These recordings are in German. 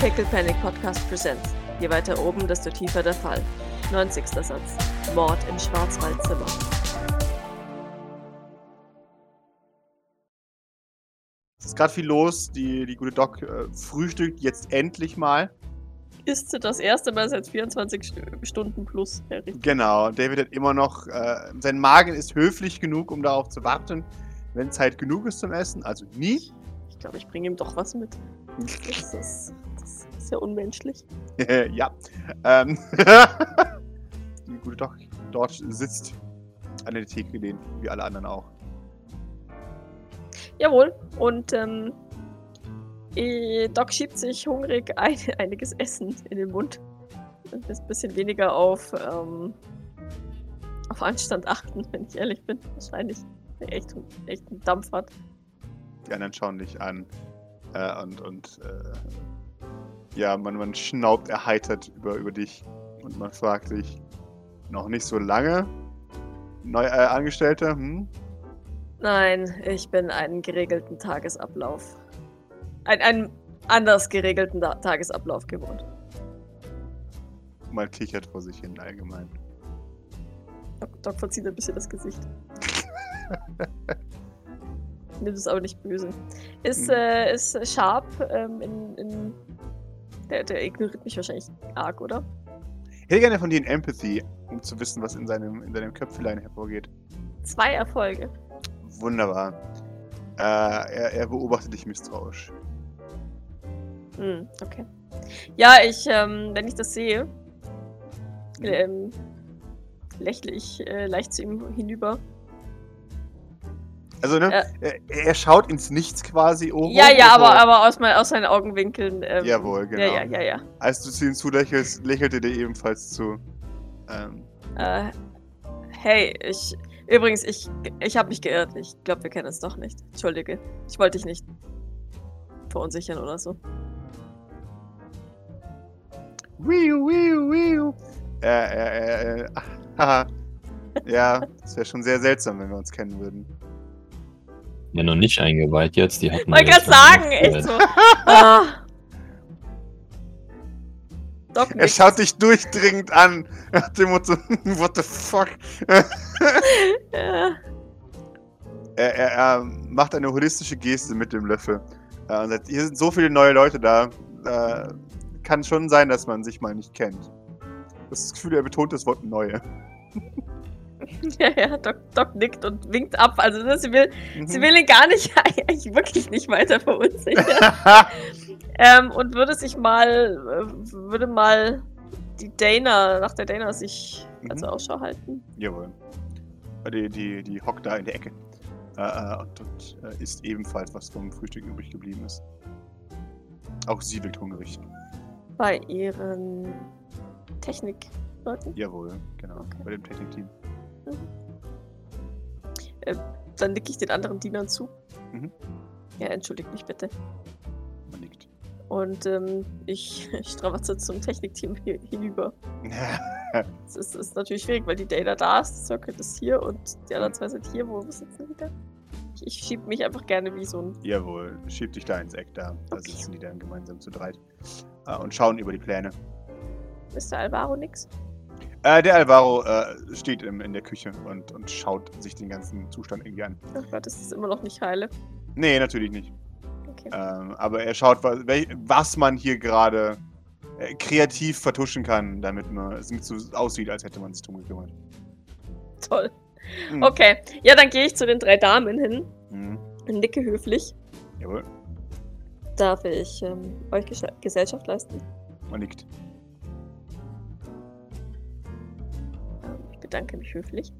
Pickle Panic Podcast Presents. Je weiter oben, desto tiefer der Fall. 90. Satz. Mord im Schwarzwaldzimmer. Es ist gerade viel los. Die, die gute Doc äh, frühstückt jetzt endlich mal. Ist sie das erste Mal seit 24 St- Stunden plus, Harry. Genau. David hat immer noch. Äh, sein Magen ist höflich genug, um darauf zu warten, wenn Zeit genug ist zum Essen. Also nie. Ich glaube, ich bringe ihm doch was mit. Das ist, das ist ja unmenschlich. ja. Ähm, die gute Doc dort sitzt an der Theke gelehnt, wie alle anderen auch. Jawohl. Und ähm, eh, Doc schiebt sich hungrig ein, einiges Essen in den Mund. Ein bisschen weniger auf, ähm, auf Anstand achten, wenn ich ehrlich bin. Wahrscheinlich echt, echt einen Dampf hat. Die anderen schauen dich an. Äh, und und äh, ja, man, man schnaubt erheitert über, über dich. Und man fragt sich, noch nicht so lange? Neu äh, Angestellter? Hm? Nein, ich bin einen geregelten Tagesablauf. Ein, einen anders geregelten Ta Tagesablauf gewohnt. Mal kichert vor sich hin allgemein. Doc, Doc verzieht ein bisschen das Gesicht. Nimmt es aber nicht böse. Ist, Mhm. äh, ist Sharp ähm, in, in. Der, der ignoriert mich wahrscheinlich arg, oder? Ich hätte gerne von dir ein Empathy, um zu wissen, was in seinem, in seinem Köpfelein hervorgeht. Zwei Erfolge. Wunderbar. Äh, er, er beobachtet dich misstrauisch. Hm, okay. Ja, ich, ähm, wenn ich das sehe, ähm, lächle ich äh, leicht zu ihm hinüber. Also, ne? Ja. Er, schaut ins Nichts quasi oben. ja, ja, aber, aber aus, mein, aus seinen Augenwinkeln. Ähm, Jawohl, genau. Ja, ja, ja, ja. Als du zu ihm zulächelst, lächelt er dir ebenfalls zu. Ähm, Äh, hey, ich. Übrigens, ich, ich habe mich geirrt. Ich glaube, wir kennen uns doch nicht. Entschuldige. Ich wollte dich nicht verunsichern oder so. Wiu, wiu, wiu. Äh, äh, äh, äh, haha. Ja, es wäre schon sehr seltsam, wenn wir uns kennen würden. Ja, noch nicht eingeweiht jetzt. Die hatten Wollte wir gerade jetzt noch sagen, echt äh, so. ah. Er schaut dich durchdringend an. Nach dem Motto, what the fuck? Ja. Er, er, er macht eine holistische Geste mit dem Löffel. Äh, und sagt, hier sind so viele neue Leute da. Äh, kann schon sein, dass man sich mal nicht kennt. Das Gefühl, er betont das Wort neue. ja, ja, Doc, Doc nickt und winkt ab. Also ne, sie will, Mhm. sie will ihn gar nicht, eigentlich wirklich nicht weiter verunsichern. ähm, und würde sich mal, äh, würde mal die Dana, nach der Dana sich also Mhm. Ausschau halten. Jawohl. Die, die, die hockt da in der Ecke. Äh, äh, und und äh, isst ebenfalls, was vom Frühstück übrig geblieben ist. Auch sie wirkt hungrig. Bei ihren Technikleuten. Jawohl, genau. Okay. Bei dem Technikteam. Dann nicke ich den anderen Dienern zu. Mhm. Ja, entschuldigt mich bitte. Man nickt. Und ähm, ich strapazze zum Technikteam hinüber. Es ist, ist natürlich schwierig, weil die Data da ist, Circuit ist hier und die anderen zwei sind hier. Wo sitzen die denn? Ich, ich schieb mich einfach gerne wie so ein. Jawohl, schiebt dich da ins Eck da. Da Okay. sitzen die dann gemeinsam zu dreit. Äh, und schauen über die Pläne. Mr. Alvaro nix? Äh, der Alvaro äh, steht im, in der Küche und, und schaut sich den ganzen Zustand irgendwie an. Oh Gott, das ist immer noch nicht heile. Nee, natürlich nicht. Okay. Ähm, aber er schaut, was, was man hier gerade äh, kreativ vertuschen kann, damit man, es nicht so aussieht, als hätte man sich drum gekümmert. Toll. Mhm. Okay. Ja, dann gehe ich zu den drei Damen hin. Mhm. Nicke höflich. Jawohl, Darf ich ähm, euch Ges Gesellschaft leisten? man nickt. Bedanke mich höflich.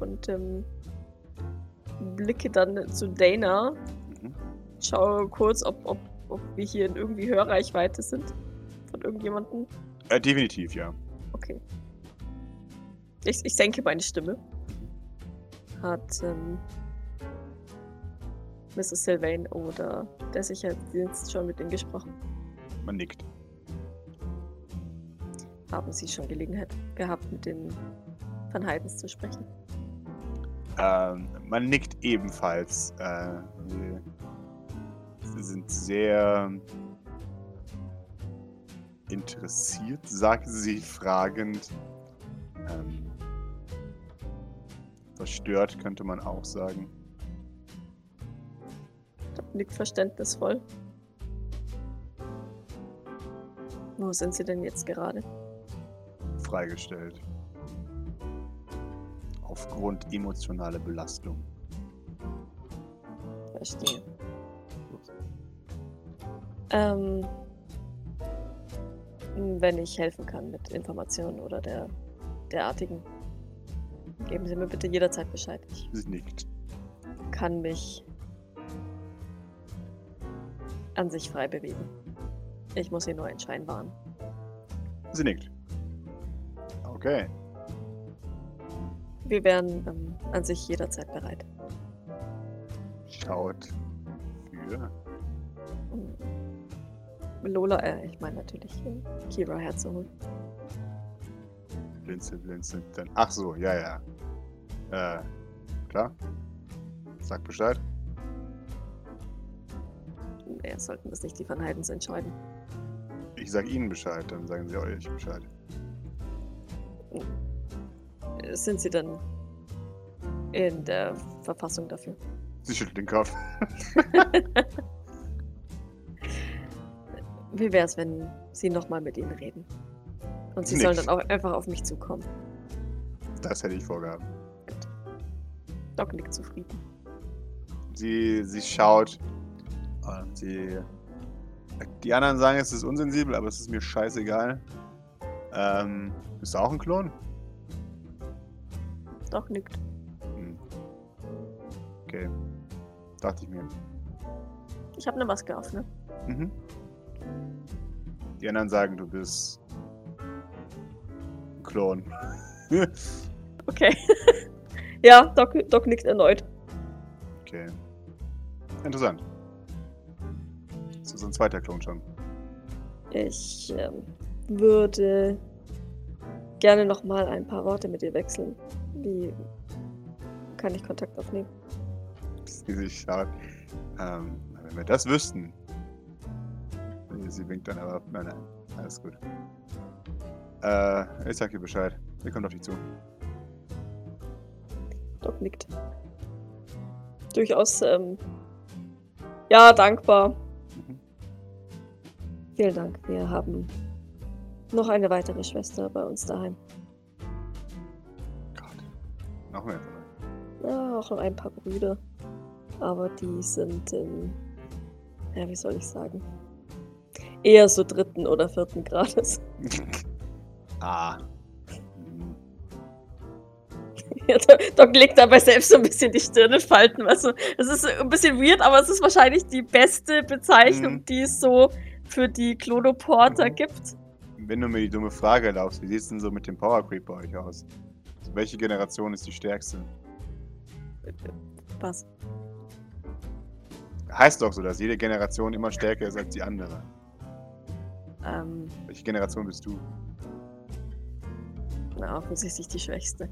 Und ähm, blicke dann zu Dana. Mhm. Schaue kurz, ob, ob, ob wir hier in irgendwie Hörreichweite sind. Von irgendjemandem. Äh, definitiv, ja. Okay. Ich, ich senke meine Stimme. Hat ähm, Mrs. Sylvain oder der Sicherheitsdienst schon mit Ihnen gesprochen? Man nickt. Haben Sie schon Gelegenheit gehabt, mit den Van Heidens zu sprechen? Ähm, man nickt ebenfalls. Äh, sie- sie sind sehr interessiert, sagt sie fragend. Ähm, verstört könnte man auch sagen. Nickt verständnisvoll. Wo sind sie denn jetzt gerade? Freigestellt. Aufgrund emotionaler Belastung. Verstehe. Ähm, wenn ich helfen kann mit Informationen oder der derartigen, geben Sie mir bitte jederzeit Bescheid. Ich Sie nickt. kann mich an sich frei bewegen. Ich muss hier nur einen Schein wahren. Sie nickt. Okay. Wir wären ähm, an sich jederzeit bereit. Schaut für. Lola, äh, ich meine natürlich äh, Kira herzuholen. Blinzel, blinzel. Dann. Ach so, ja, ja. Äh, klar. Sag Bescheid. Ja, sollten das nicht die Van Heidens entscheiden. Ich sag Ihnen Bescheid, dann sagen Sie euch Bescheid. Sind Sie dann in der Verfassung dafür? Sie schüttelt den Kopf. Wie wäre es, wenn Sie nochmal mit ihnen reden? Und Sie Nicht. sollen dann auch einfach auf mich zukommen. Das hätte ich vorgehabt. Doc nickt zufrieden. Sie, sie schaut und sie. Die anderen sagen, es ist unsensibel, aber es ist mir scheißegal. Ähm, bist du auch ein Klon? Doc nickt. Hm. Okay. Dachte ich mir. Ich habe eine Maske auf, ne? Mhm. Die anderen sagen, du bist ein Klon. Okay. ja, Doc, Doc nickt erneut. okay. Interessant. Das ist ein zweiter Klon schon. Ich ähm, würde gerne nochmal ein paar Worte mit ihr wechseln. Wie kann ich Kontakt aufnehmen? Sie sich schaut. Ähm, wenn wir das wüssten. Sie winkt dann aber. Nein, nein. Alles gut. Äh, ich sag ihr Bescheid. Wir kommt auf dich zu. Doc nickt. Durchaus, ähm, ja, dankbar. Mhm. Vielen Dank. Wir haben noch eine weitere Schwester bei uns daheim. Gott. Noch mehr. Ja, auch noch ein paar Brüder. Aber die sind, ähm, ja, wie soll ich sagen? Eher so dritten oder vierten Grades. ah. Ja, Doc- Doc legt dabei selbst so ein bisschen die Stirne falten. Also, es ist ein bisschen weird, aber es ist wahrscheinlich die beste Bezeichnung, Mhm. die es so für die Klonoporter Mhm. gibt. Wenn du mir die dumme Frage erlaubst, wie sieht es denn so mit dem Power Creep bei euch aus? Also welche Generation ist die stärkste? Was? Heißt doch so, dass jede Generation immer stärker ist als die andere. Ähm, Welche Generation bist du? na, offensichtlich die schwächste.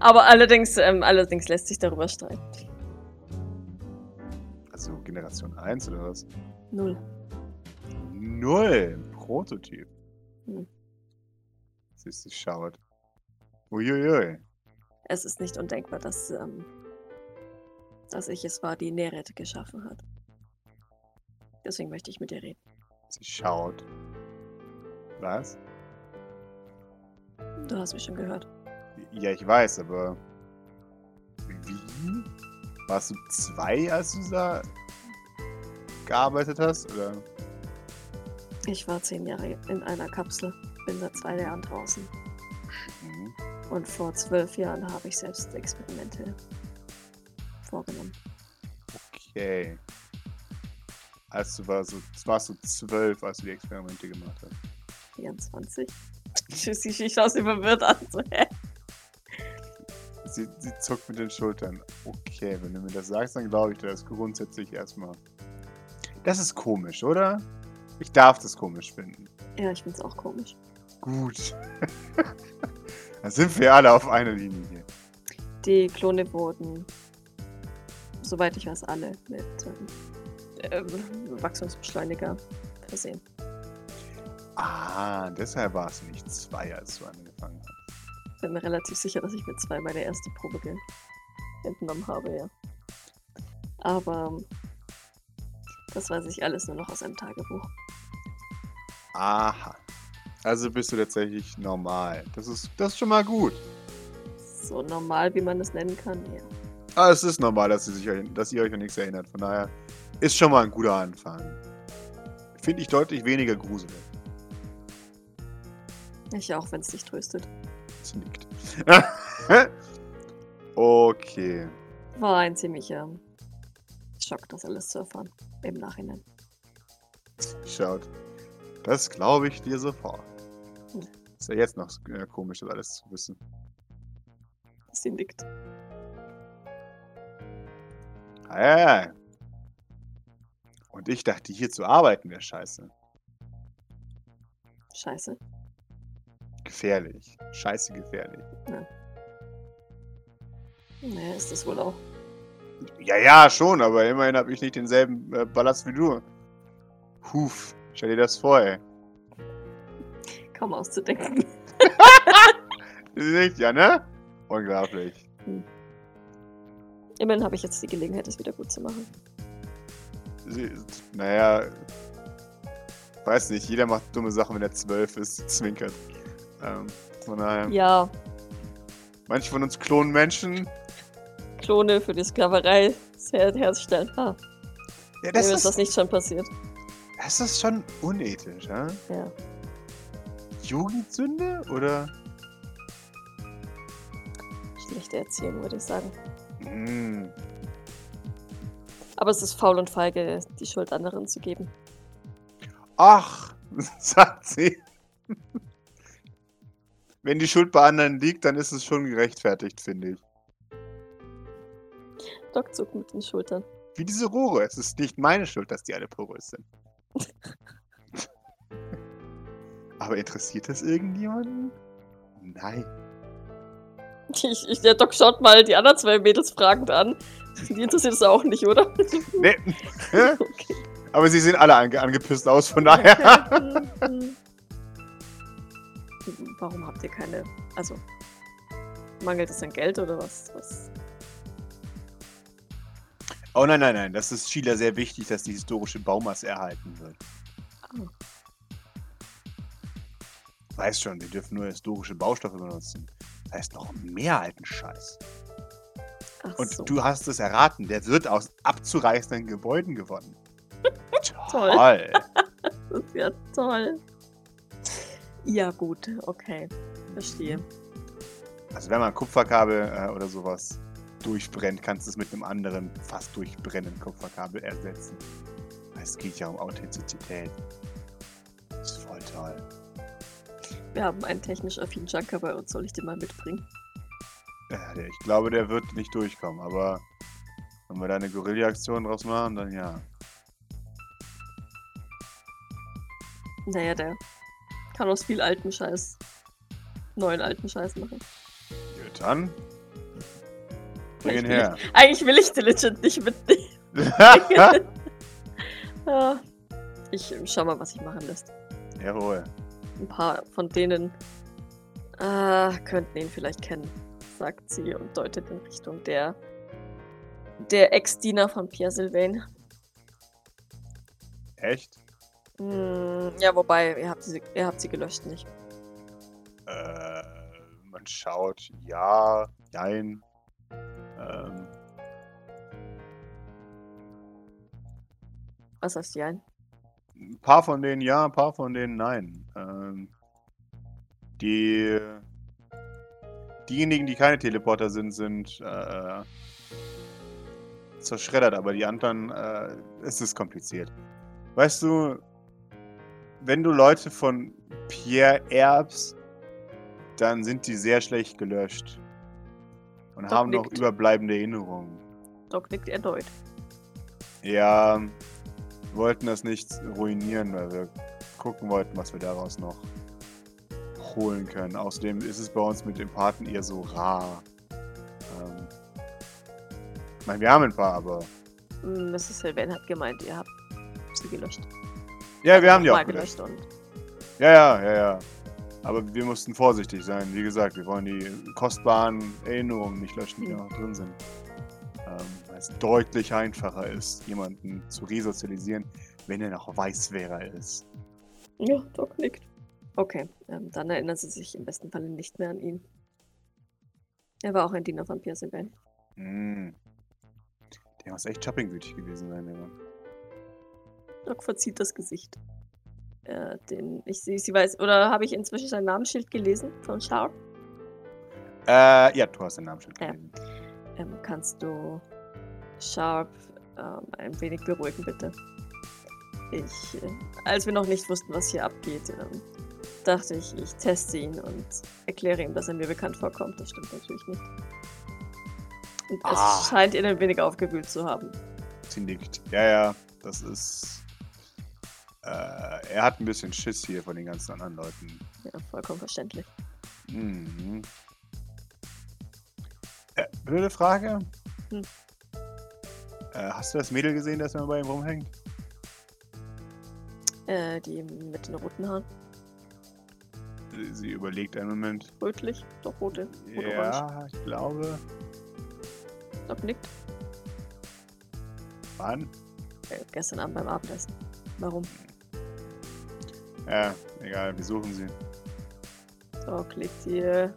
Aber allerdings, ähm, allerdings lässt sich darüber streiten. Also Generation 1 oder was? Null. Null. Prototyp. Hm. Sie sie schaut. Uiuiui. Es ist nicht undenkbar, dass, ähm, dass ich es war, die Neret geschaffen hat. Deswegen möchte ich mit ihr reden. Sie schaut. Was? Du hast mich schon gehört. Ja, ich weiß, aber. Wie? Warst du zwei, als du da gearbeitet hast? Oder? Ich war zehn Jahre in einer Kapsel, bin seit zwei Jahren draußen. Mhm. Und vor zwölf Jahren habe ich selbst Experimente vorgenommen. Okay. Als du war so, warst du zwölf, als du die Experimente gemacht hast. 24. Tschüssi, ich schaue sie verwirrt an. So, hä? Sie, sie zuckt mit den Schultern. Okay, wenn du mir das sagst, dann glaube ich dir das grundsätzlich erstmal. Das ist komisch, oder? Ich darf das komisch finden. Ja, ich finde es auch komisch. Gut. dann sind wir alle auf einer Linie hier. Die Klone wurden, soweit ich weiß, alle mit ähm, ähm, Wachstumsbeschleuniger versehen. Ah, deshalb war es nicht zwei, als du angefangen hast. Bin mir relativ sicher, dass ich mit zwei meine erste Probe ge- entnommen habe, ja. Aber ähm, das weiß ich alles nur noch aus einem Tagebuch. Aha. Also bist du tatsächlich normal. Das ist, das ist schon mal gut. So normal, wie man es nennen kann, ja. Ah, es ist normal, dass, ihr sich, dass ihr euch an nichts erinnert. Von daher ist schon mal ein guter Anfang. Finde ich deutlich weniger gruselig. Ich auch, wenn es dich tröstet. Sie nickt. okay. War ein ziemlicher Schock, das alles zu erfahren. Im Nachhinein. Schaut. Das glaube ich dir sofort. Ist ja jetzt noch äh, komisch, das alles zu wissen. Sie nickt. Ah, ja, ja. Und ich dachte, hier zu arbeiten wäre scheiße. Scheiße. Gefährlich. Scheiße gefährlich. Naja, ist das wohl auch. Ja, ja, schon, aber immerhin habe ich nicht denselben äh, Ballast wie du. Huf, stell dir das vor, ey. Kaum auszudenken. Nicht, ja, ne? Unglaublich. Immerhin habe ich jetzt die Gelegenheit, das wieder gut zu machen. Sie, naja, weiß nicht, jeder macht dumme Sachen, wenn er zwölf ist, zwinkert. Ähm, von daher, Ja, manche von uns klonen Menschen. Klone für die Sklaverei her herstellen. Ah, Ja, das das, ist das nicht schon passiert. Das ist schon unethisch, ja? Ja. Jugendsünde oder? Schlechte Erziehung, würde ich sagen. Hm, Aber es ist faul und feige, die Schuld anderen zu geben. Ach, sagt sie. Wenn die Schuld bei anderen liegt, dann ist es schon gerechtfertigt, finde ich. Doc zuckt mit den Schultern. Wie diese Rohre. Es ist nicht meine Schuld, dass die alle porös sind. Aber interessiert das irgendjemanden? Nein. Ich, ich, der Doc schaut mal die anderen zwei Mädels fragend an. Die interessiert es auch nicht, oder? Nee. okay. Aber sie sehen alle ange angepisst aus, von daher. Warum habt ihr keine. Also. Mangelt es an Geld oder was? was? Oh nein, nein, nein. Das ist Sheila sehr wichtig, dass die historische Baumasse erhalten wird. Ah. Weiß schon, wir dürfen nur historische Baustoffe benutzen. Das heißt noch mehr alten Scheiß. Ach Und so. du hast es erraten, der wird aus abzureißenden Gebäuden gewonnen. Toll. Toll. Das ist ja toll. Ja, gut, okay. Verstehe. Also wenn man Kupferkabel äh, oder sowas durchbrennt, kannst du es mit einem anderen fast durchbrennenden Kupferkabel ersetzen. Es geht ja um Authentizität. Das ist voll toll. Wir haben einen technisch affinen Junker bei uns. Soll ich den mal mitbringen? Ja, ich glaube, der wird nicht durchkommen, aber wenn wir da eine Guerilla-Aktion draus machen, dann ja. Naja, der kann aus viel alten Scheiß neuen alten Scheiß machen. Gut, dann. Bring ihn Ich will her. Eigentlich will ich Diligent nicht mitnehmen. Ja. Ich schau mal, was sich machen lässt. Jawohl. Ein paar von denen äh, könnten ihn vielleicht kennen, sagt sie und deutet in Richtung der der Ex-Diener von Pierre Sylvain. Echt? Hm, ja, wobei, ihr habt, sie, ihr habt sie gelöscht, nicht? Äh, man schaut, ja, nein. Ähm, Was heißt die ein? ein paar von denen ja, ein paar von denen nein. Ähm, die diejenigen, die keine Teleporter sind, sind äh, zerschreddert, aber die anderen, äh, es ist kompliziert. Weißt du, wenn du Leute von Pierre erbst, dann sind die sehr schlecht gelöscht und Doc haben noch nickt. überbleibende Erinnerungen. Doc nickt erneut. Ja, wir wollten das nicht ruinieren, weil wir gucken wollten, was wir daraus noch holen können. Außerdem ist es bei uns mit Empathen eher so rar. Ähm, ich meine, wir haben ein paar, aber. Hm, Mrs. Sylvain hat gemeint, ihr habt sie gelöscht. Ja, wir haben die auch gelöscht. und Ja, ja, ja, ja. Aber wir mussten vorsichtig sein. Wie gesagt, wir wollen die kostbaren Erinnerungen nicht löschen, die da noch drin sind. Ähm, weil es deutlich einfacher ist, jemanden zu resozialisieren, wenn er noch weiß, wer er ist. Ja, Doc nickt. Okay, ähm, dann erinnern sie sich im besten Falle nicht mehr an ihn. Er war auch ein Diener von Pierre Sylvain. Hm. Der muss echt shoppingwütig gewesen sein, der Mann. Doc verzieht das Gesicht. Äh, den, ich sehe, sie weiß, oder habe ich inzwischen sein Namensschild gelesen von Sharp? Äh, ja, du hast den Namen schon Ja. gelesen. Ähm, kannst du Sharp ähm, ein wenig beruhigen, bitte? Ich, äh, als wir noch nicht wussten, was hier abgeht, ähm, dachte ich, ich teste ihn und erkläre ihm, dass er mir bekannt vorkommt. Das stimmt natürlich nicht. Und es Ah. scheint ihn ein wenig aufgewühlt zu haben. Sie nickt. Ja, ja, das ist. Äh, er hat ein bisschen Schiss hier von den ganzen anderen Leuten. Ja, vollkommen verständlich. Mhm. Äh, blöde Frage. Hm. Äh, hast du das Mädel gesehen, das immer bei ihm rumhängt? Äh, die mit den roten Haaren. Sie überlegt einen Moment. Rötlich, doch rote. Rot-orange. Ja, ich glaube. Nickt. Wann? Äh, gestern Abend beim Abendessen. Warum? Ja, egal, wir suchen sie. Doc legt die äh,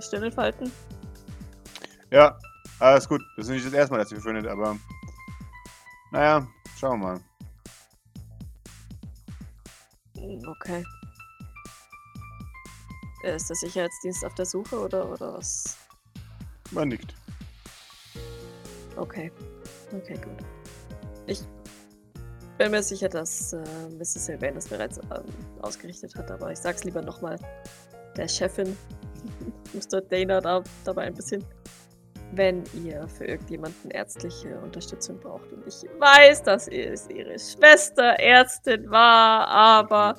Stirn in Falten. Ja, alles gut. Das ist nicht das erste Mal, dass sie findet, aber. Naja, schauen wir mal. Hm, Okay. Äh, Ist der Sicherheitsdienst auf der Suche oder, oder was? Man nickt. Okay. Okay, gut. Ich bin mir sicher, dass äh, Mrs. Sylvain das bereits ähm, ausgerichtet hat, aber ich sag's lieber nochmal der Chefin, Mr. Dana, da, dabei ein bisschen. Wenn ihr für irgendjemanden ärztliche Unterstützung braucht. Und ich weiß, dass es ihre Schwester Ärztin war, aber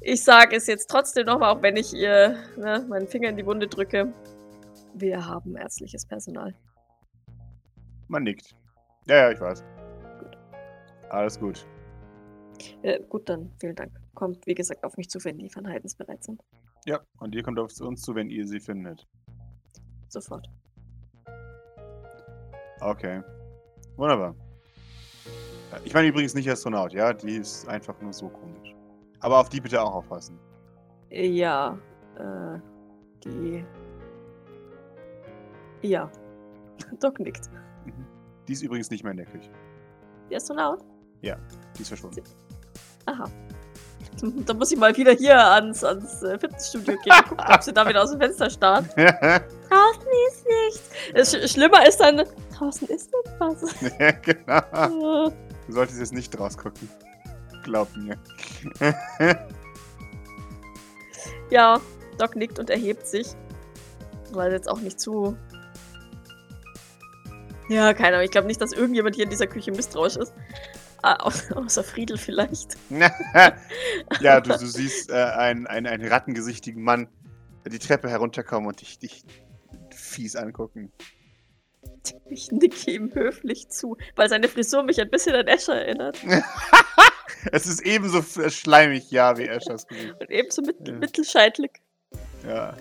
ich sage es jetzt trotzdem nochmal, auch wenn ich ihr ne, meinen Finger in die Wunde drücke. Wir haben ärztliches Personal. Man nickt. Ja, ja, ich weiß. Alles gut. Äh, gut, dann vielen Dank. Kommt, wie gesagt, auf mich zu, wenn die Van Heidens bereit sind. Ja, und ihr kommt auf uns zu, wenn ihr sie findet. Sofort. Okay. Wunderbar. Äh, Ich meine übrigens nicht Astronaut, ja? Die ist einfach nur so komisch. Aber auf die bitte auch aufpassen. Äh, Ja, äh, die. Ja. Doc nickt. Die ist übrigens nicht mehr in der Küche. Die Astronaut? Die ist verschwunden. Aha. Da muss ich mal wieder hier ans, ans äh, Fitnessstudio gehen und gucken, ob sie da wieder aus dem Fenster starrt. Draußen ist nichts. Es sch schlimmer ist dann, draußen ist etwas. ja, genau. Äh, Du solltest jetzt nicht rausgucken. Glaub mir. ja, Doc nickt und erhebt sich. Weil jetzt auch nicht zu. Ja, keine Ahnung. Ich glaube nicht, dass irgendjemand hier in dieser Küche misstrauisch ist. Au- außer Friedel vielleicht. ja, du, du siehst äh, einen, einen, einen rattengesichtigen Mann die Treppe herunterkommen und dich, dich fies angucken. Ich nicke ihm höflich zu, weil seine Frisur mich ein bisschen an Escher erinnert. Es ist ebenso f- schleimig, ja, wie Eschers Gesicht. Und ebenso mit, Ja. mittelscheitlig. Ja.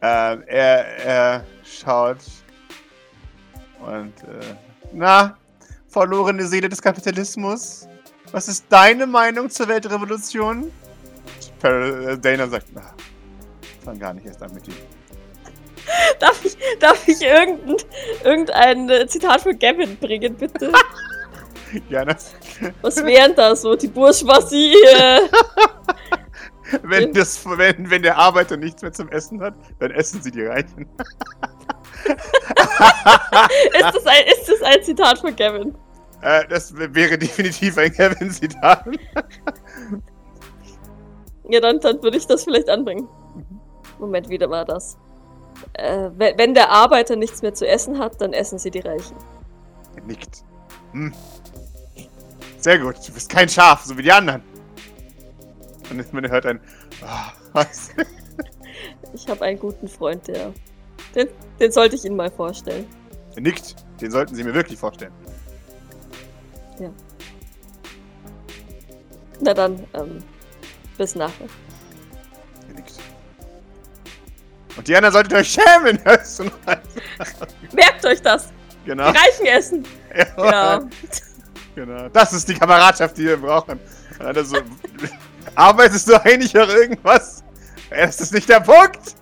Ähm, er, er schaut und äh, na, verlorene Seele des Kapitalismus. Was ist deine Meinung zur Weltrevolution? Äh, Dana sagt, na, fang gar nicht erst an mit dir. Darf ich, darf ich irgendein, irgendein äh, Zitat von Gavin bringen, bitte? Gerne. Was wären da so? Die Bourgeoisie? Äh, Wenn, das, wenn, wenn der Arbeiter nichts mehr zum Essen hat, dann essen sie die Reichen. ist, das ein, ist das ein Zitat von Gavin? Äh, das wäre definitiv ein Kevin-Zitat. Ja, dann, dann würde ich das vielleicht anbringen. Moment, wieder war das. Äh, we- wenn der Arbeiter nichts mehr zu essen hat, dann essen sie die Reichen. Er nickt. Hm. Sehr gut, du bist kein Schaf, so wie die anderen. Und man hört ein. "Ah, was? Ich habe einen guten Freund, der. Den, den sollte ich Ihnen mal vorstellen. Er nickt. Den sollten Sie mir wirklich vorstellen. Na dann, ähm, bis nachher. Und die anderen solltet euch schämen. noch? Merkt euch das! genau. Die Reichen essen! Ja. Genau. Das ist die Kameradschaft, die wir brauchen. Also, arbeitest du eigentlich auch irgendwas? Das ist nicht der Punkt.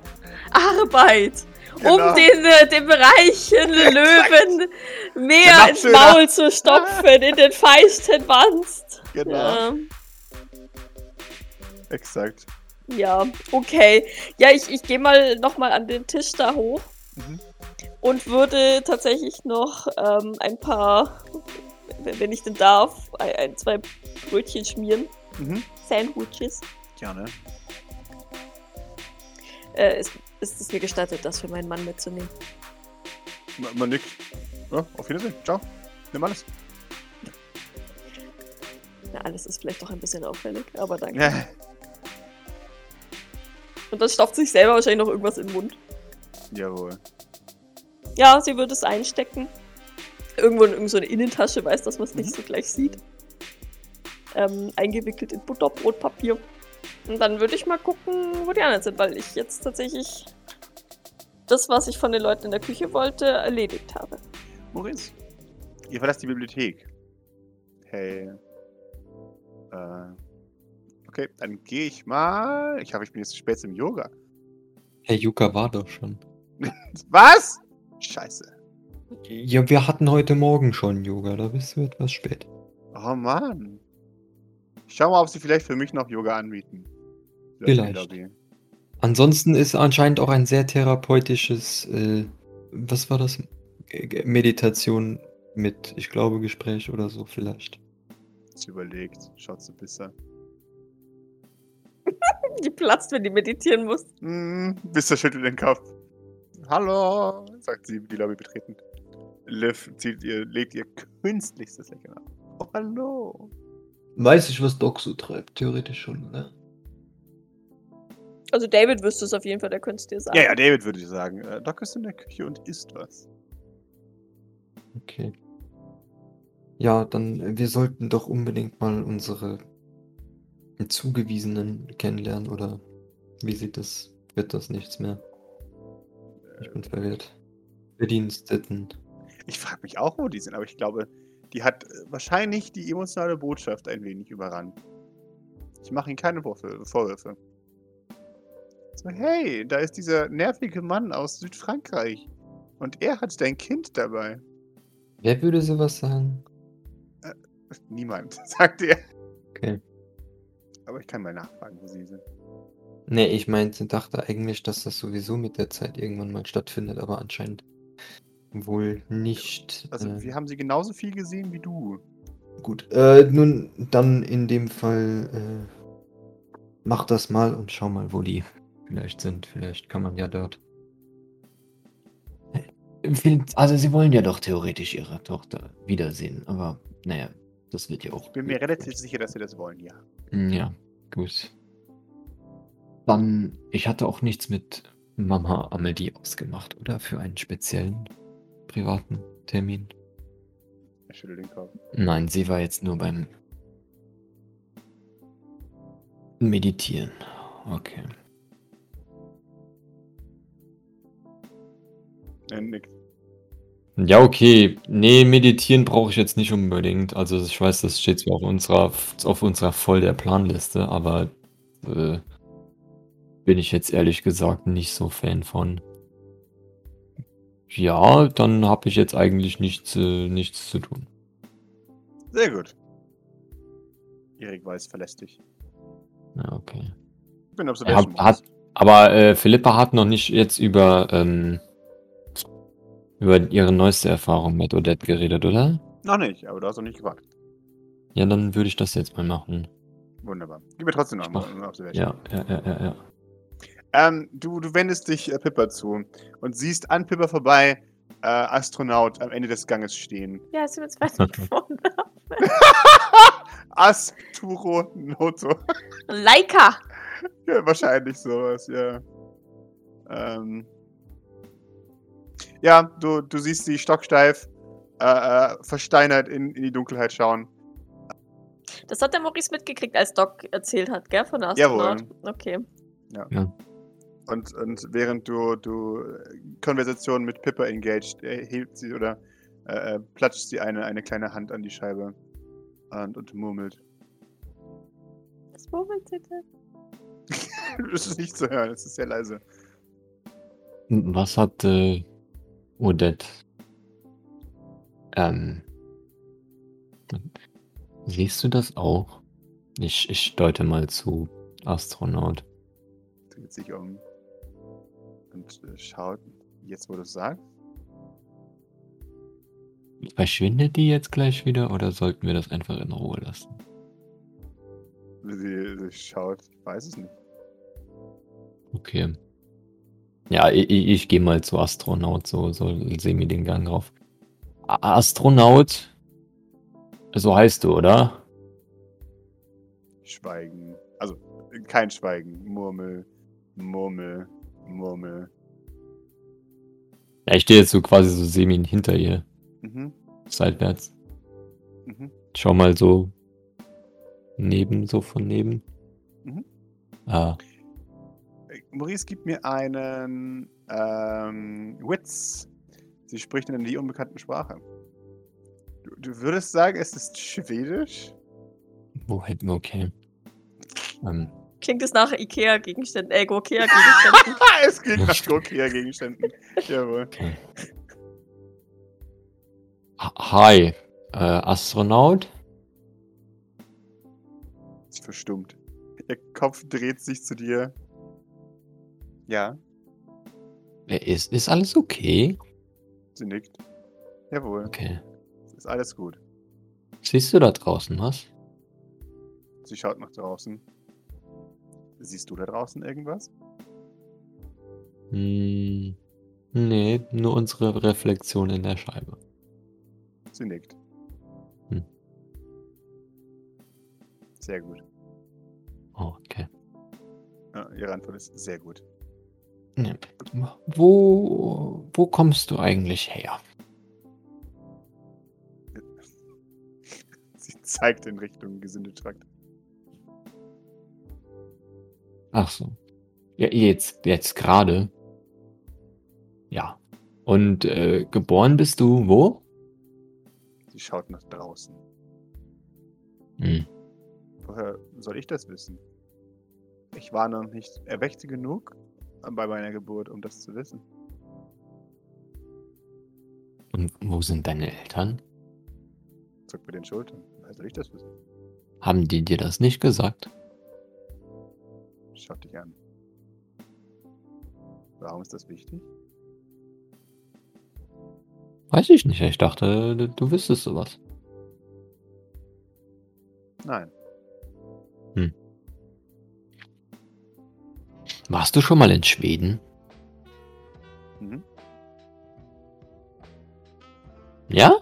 Arbeit! Genau. Um den, äh, den Bereich in den Löwen mehr Genau, ins. Maul zu stopfen, in den feisten Wanst. Genau. Ja. Exakt. ja, okay. Ja, ich, ich gehe mal nochmal an den Tisch da hoch Mhm. und würde tatsächlich noch ähm, ein paar, wenn ich denn darf, ein, ein zwei Brötchen schmieren. Mhm. Sandwiches. Gerne. Äh, ist, ist es mir gestattet, das für meinen Mann mitzunehmen? Man, man nickt. Ja, auf Wiedersehen. Ciao. Nimm alles. Na, alles ist vielleicht doch ein bisschen auffällig, aber danke. Ja. Und dann stopft sich selber wahrscheinlich noch irgendwas in den Mund. Jawohl. Ja, sie würde es einstecken. Irgendwo in irgendeine Innentasche, weiß, dass man es nicht so gleich sieht. Ähm, eingewickelt in Butterbrotpapier. Und dann würde ich mal gucken, wo die anderen sind, weil ich jetzt tatsächlich das, was ich von den Leuten in der Küche wollte, erledigt habe. Maurice, ihr verlasst die Bibliothek. Hey. Äh. Okay, dann gehe ich mal. Ich hoffe, ich bin jetzt zu spät zum Yoga. Herr Yuka war doch schon. Was? Scheiße. Ja, wir hatten heute Morgen schon Yoga, da bist du etwas spät. Oh Mann. Ich schau mal, ob sie vielleicht für mich noch Yoga anbieten. Vielleicht. Lobby. Ansonsten ist anscheinend auch ein sehr therapeutisches, äh, was war das? Meditation mit, ich glaube, Gespräch oder so vielleicht. Sie überlegt. Schaut so besser. Die platzt, wenn die meditieren muss. Hm, Bisser schüttelt den Kopf. Hallo, sagt sie, die Lobby betreten. Liv zieht ihr, legt ihr künstlichstes Lächeln an. Oh, hallo. Weiß ich, was Doc so treibt, theoretisch schon, ne? Also David wüsste es auf jeden Fall, der könnte es dir sagen. Ja, ja, David würde ich sagen. Äh, Doc ist in der Küche und isst was. Okay. Ja, dann, wir sollten doch unbedingt mal unsere Zugewiesenen kennenlernen, oder wie sieht das? Wird das nichts mehr? Ich bin verwirrt. Bediensteten. Ich frage mich auch, wo die sind, aber ich glaube, die hat äh, wahrscheinlich die emotionale Botschaft ein wenig überrannt. Ich mache ihnen keine Vorwürfe. So, hey, da ist dieser nervige Mann aus Südfrankreich. Und er hat dein Kind dabei. Wer würde sowas sagen? Niemand, sagt er. Okay. Aber ich kann mal nachfragen, wo sie sind. Nee, ich meinte, dachte eigentlich, dass das sowieso mit der Zeit irgendwann mal stattfindet, aber anscheinend wohl nicht. Also, äh, wir haben sie genauso viel gesehen wie du. Gut, äh, nun dann in dem Fall äh, mach das mal und schau mal, wo die vielleicht sind. Vielleicht kann man ja dort. Also sie wollen ja doch theoretisch ihre Tochter wiedersehen, aber naja, das wird ja auch. Ich bin mir relativ sicher, dass sie das wollen, ja. Hm, Ja, gut. Dann, ich hatte auch nichts mit Mama Amelie ausgemacht, oder? Für einen speziellen privaten Termin. Er schüttelt den Kopf. Nein, sie war jetzt nur beim Meditieren. Okay. Er nickt. Ja, okay. Nee, meditieren brauche ich jetzt nicht unbedingt. Also ich weiß, das steht zwar auf unserer, auf unserer voll der Planliste, aber äh, bin ich jetzt ehrlich gesagt nicht so Fan von. Ja, dann habe ich jetzt eigentlich nichts, äh, nichts zu tun. Sehr gut. Erik Weiß verlässt dich. Ja, okay. Ich bin Ja, Observation. hat, aber äh, Philippa hat noch nicht jetzt über, ähm, über ihre neueste Erfahrung mit Odette geredet, oder? Noch nicht, aber du hast noch nicht gefragt. Ja, dann würde ich das jetzt mal machen. Wunderbar. Gib mir trotzdem noch mach- eine Observation. Ja, ja, ja, ja, ja. Ähm, du, du wendest dich äh, Pippa zu und siehst an Pippa vorbei äh, Astronaut am Ende des Ganges stehen. Ja, ist jetzt weiß nicht vorne. Astronoto. Leica! ja, wahrscheinlich sowas, ja. Ähm, ja, du, du siehst sie stocksteif, äh, äh, versteinert in, in die Dunkelheit schauen. Das hat der Maurice mitgekriegt, als Doc erzählt hat, gell, von der Jawohl. Astronaut. Okay. Und, und während du, du äh, Konversation mit Pippa engaged, äh, hebt sie oder äh, äh, platscht sie eine, eine kleine Hand an die Scheibe und, und murmelt. Was murmelt sie denn? das ist nicht zu hören, es ist sehr leise. Was hat äh, Odette? Ähm. Siehst du das auch? Ich, ich deute mal zu Astronaut. Dreht sich um und äh, schaut, jetzt wo du es sagst, Verschwindet die jetzt gleich wieder oder sollten wir das einfach in Ruhe lassen? sie, sie schaut, ich weiß es nicht. Okay. Ja, ich, ich, gehe mal zu Astronaut, so, so semi den Gang rauf. Astronaut, so heißt du, oder? Schweigen. Also kein Schweigen. Murmel, Murmel, Murmel. Ja, ich stehe jetzt so quasi so semi hinter ihr, Mhm. seitwärts. Mhm. Schau mal so neben, so von neben. Mhm. Ah, Äh, Maurice gibt mir einen ähm, Witz. Sie spricht in die unbekannten Sprache. Du, du würdest sagen, es ist Schwedisch? wo hätten wir, okay. Ähm, Klingt es nach Ikea-Gegenständen, äh, Gokea-Gegenständen? es klingt nach Gokea-Gegenständen. Jawohl. okay. Hi, äh, Astronaut? Sie verstummt. Ihr Kopf dreht sich zu dir. Ja, Äh, Ist, ist alles okay? sie nickt. Jawohl, Okay. es ist alles gut. Siehst du da draußen was? Sie schaut nach draußen. Siehst du da draußen irgendwas? Hm, nee, nur unsere Reflexion in der Scheibe. Sie nickt. Hm. Sehr gut. Oh, okay. Ja, ihre Antwort ist sehr gut. Ja. Wo, wo kommst du eigentlich her? Sie zeigt in Richtung Gesindetrakт. Ach so. Ja, jetzt, jetzt gerade. Ja. Und äh, geboren bist du wo? Sie schaut nach draußen. Hm. Woher soll ich das wissen? Ich war noch nicht erwächte genug bei meiner Geburt, um das zu wissen. Und wo sind deine Eltern? Zuckt mit den Schultern. Woher soll ich das wissen? Haben die dir das nicht gesagt? Schaut dich an. Warum ist das wichtig? Weiß ich nicht. Ich dachte, du, wüsstest sowas. Nein. Warst du schon mal in Schweden? Mhm. Ja?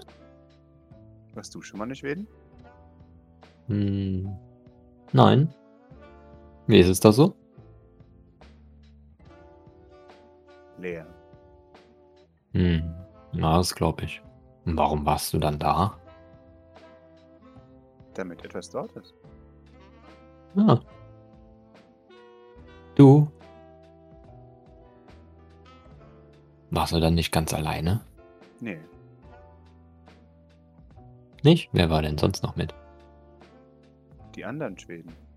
Warst du schon mal in Schweden? Hm. Nein. Wie ist es da so? Leer. Hm. Na, das glaube ich. Und warum warst du dann da? Damit etwas dort ist. Ah. Du? Warst du dann nicht ganz alleine? Nee. Nicht? Wer war denn sonst noch mit? Die anderen Schweden.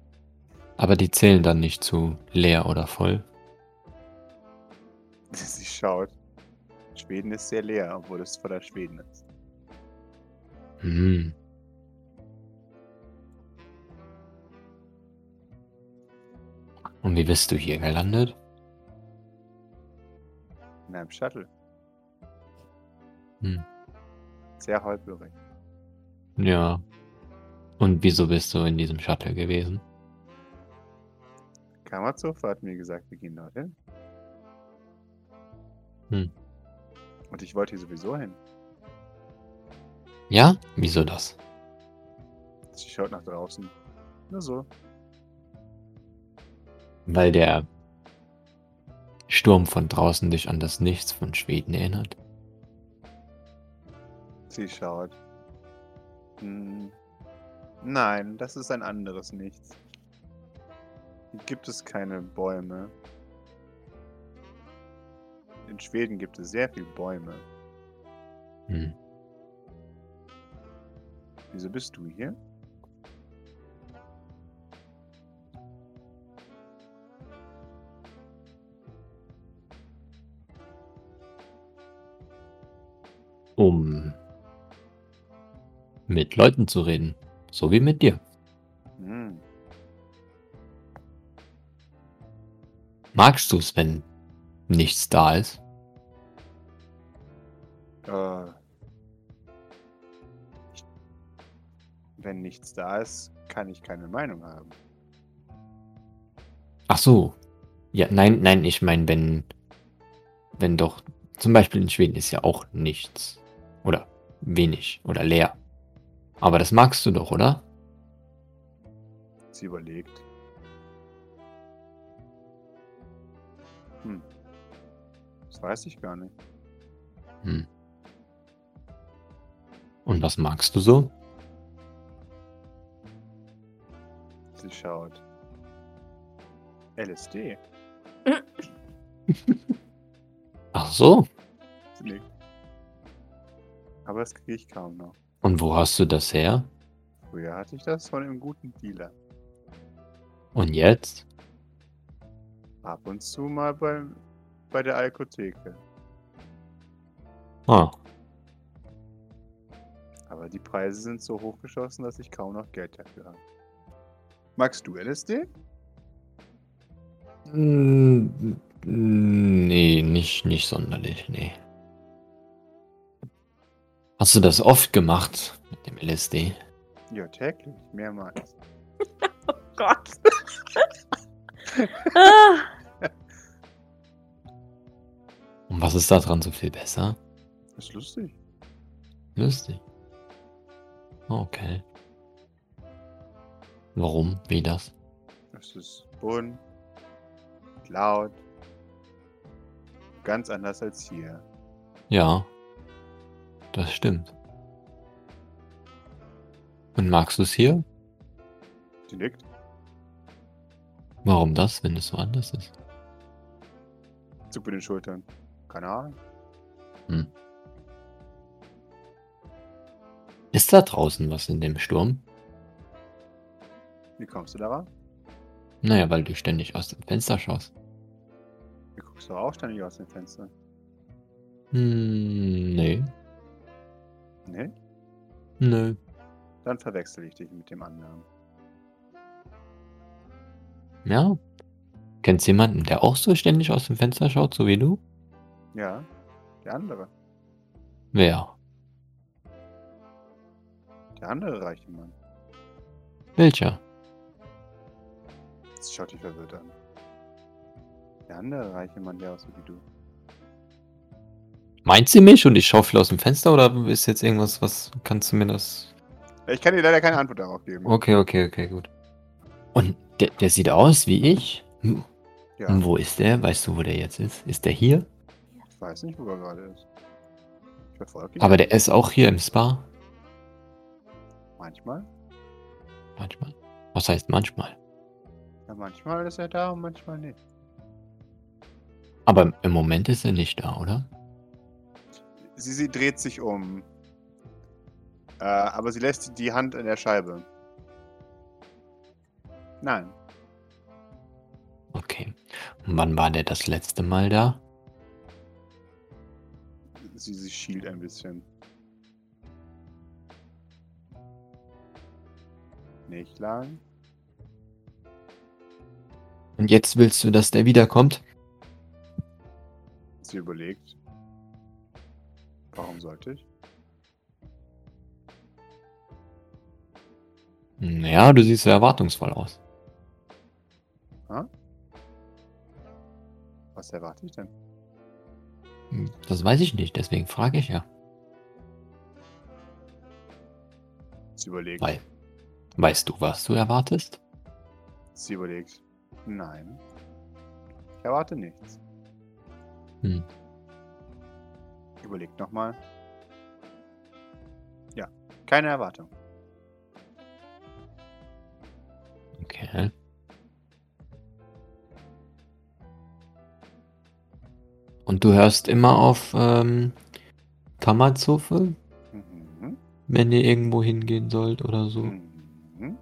Aber die zählen dann nicht zu leer oder voll. Sie schaut. Schweden ist sehr leer, obwohl es voller Schweden ist. Hm. Und wie bist du hier gelandet? In einem Shuttle. Hm. Sehr holperig. Ja. Und wieso bist du in diesem Shuttle gewesen? Kamazova hat mir gesagt, wir gehen dorthin. Hm. Und ich wollte hier sowieso hin. Ja? Wieso das? Sie schaut nach draußen. Nur so. Weil der Sturm von draußen dich an das Nichts von Schweden erinnert. Sie schaut. Hm. Nein, das ist ein anderes Nichts. Hier gibt es keine Bäume. In Schweden gibt es sehr viele Bäume. Hm. Wieso bist du hier? Um mit Leuten zu reden. So wie mit dir. Magst du es, wenn nichts da ist? Äh, wenn nichts da ist, kann ich keine Meinung haben. Ach so. Ja, nein, nein, ich meine, wenn, wenn doch, zum Beispiel in Schweden ist ja auch nichts. Oder wenig oder leer. Aber das magst du doch, oder? Sie überlegt. Hm. Das weiß ich gar nicht. Hm. Und was magst du so? Sie schaut. LSD. Ach so. Aber das kriege ich kaum noch. Und wo hast du das her? Früher hatte ich das von einem guten Dealer. Und jetzt? Ab und zu mal beim, bei der Alkotheke. Ah, Aber die Preise sind so hochgeschossen, dass ich kaum noch Geld dafür habe. Magst du LSD? Mm, Nee, nicht, nicht sonderlich, nee. Hast du das oft gemacht mit dem LSD? Ja, täglich, mehrmals. Oh Gott. Ah, Und was ist daran so viel besser? Das ist lustig. Lustig. Okay. Warum? Wie das? Es ist bunt, laut. Ganz anders als hier. Ja. Das stimmt. Und magst du es hier? Sie nickt. Warum das, wenn es so anders ist? Zuckt mit den Schultern. Keine Ahnung. Ist da draußen was in dem Sturm? Wie kommst du darauf? Naja, weil du ständig aus dem Fenster schaust. Du guckst doch auch ständig aus dem Fenster. Hm, nee. Ne? Nö. Dann verwechsel ich dich mit dem anderen. Ja? Kennst du jemanden, der auch so ständig aus dem Fenster schaut, so wie du? Ja, der andere. Wer? Der andere reiche Mann. Welcher? Sie schaut dich verwirrt an. Der andere reiche Mann, der aussieht wie du. Meint sie mich und ich schaue viel aus dem Fenster oder ist jetzt irgendwas, was kannst du mir das. Ich kann dir leider keine Antwort darauf geben. Okay, okay, okay, gut. Und der, der sieht aus wie ich? Hm. Ja, Und wo ist der? Weißt du, wo der jetzt ist? Ist der hier? ich weiß nicht, wo er gerade ist. Ich verfolge ihn. Aber der ist auch hier im Spa? Manchmal. Manchmal. Was heißt manchmal? Ja, manchmal ist er da und manchmal nicht. Aber im Moment ist er nicht da, oder? Sie, sie dreht sich um. Äh, aber sie lässt die Hand in der Scheibe. Nein. Okay. Und wann war der das letzte Mal da? Sie, sie schielt ein bisschen. Nicht lang. Und jetzt willst du, dass der wiederkommt? Sie überlegt. Warum sollte ich? Naja, du siehst ja erwartungsvoll aus. Was erwarte ich denn? Hm, Das weiß ich nicht, deswegen frage ich ja. Sie überlegt. Weil, weißt du, was du erwartest? Sie überlegt. Nein. Ich erwarte nichts. Hm. Überlegt nochmal. Ja, keine Erwartung. Okay. Und du hörst immer auf ähm, Kammerzofe, Mhm. wenn ihr irgendwo hingehen sollt oder so? Mhm.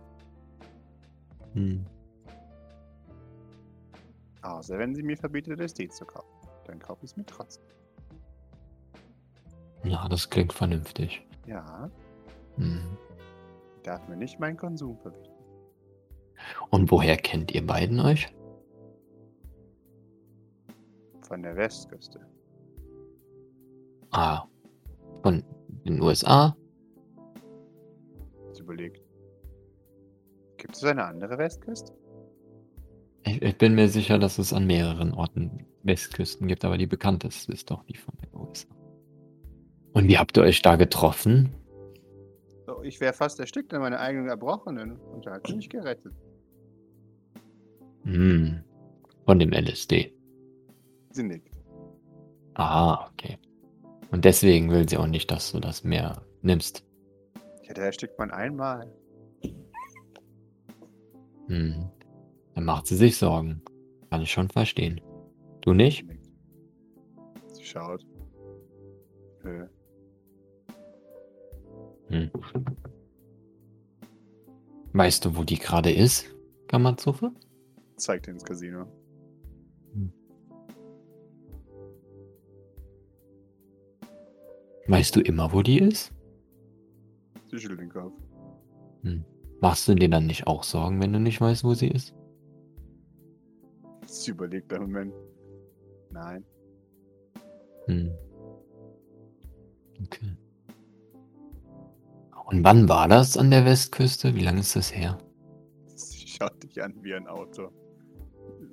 Hm. Außer wenn sie mir verbietet, das Tee zu kaufen. Dann kaufe ich es mir trotzdem. Ja, das klingt vernünftig. Ja, Hm. darf mir nicht meinen Konsum verbieten. Und woher kennt ihr beiden euch? Von der Westküste. Ah, von den USA? Ich überlegt. Gibt es eine andere Westküste? Ich, ich bin mir sicher, dass es an mehreren Orten Westküsten gibt, aber die bekannteste ist doch die von den USA. Und wie habt ihr euch da getroffen? So, ich wäre fast erstickt an meiner eigenen Erbrochenen und da hat sie mich gerettet. Hm, von dem LSD. Sie nickt. Ah, okay. Und deswegen will sie auch nicht, dass du das mehr nimmst. Ja, da erstickt man einmal. Hm. Dann macht sie sich Sorgen. Kann ich schon verstehen. Du nicht? Sie schaut. Nö. Hm. Weißt du, wo die gerade ist? Kammerzufe? Zeigt ins Casino. Weißt du immer, wo die ist? Sie schüttelt den Kopf. Machst du dir dann nicht auch Sorgen, wenn du nicht weißt, wo sie ist? Sie überlegt einen Moment. Nein. Hm. Okay. Und wann war das an der Westküste? Wie lange ist das her? Sie schaut dich an wie ein Auto.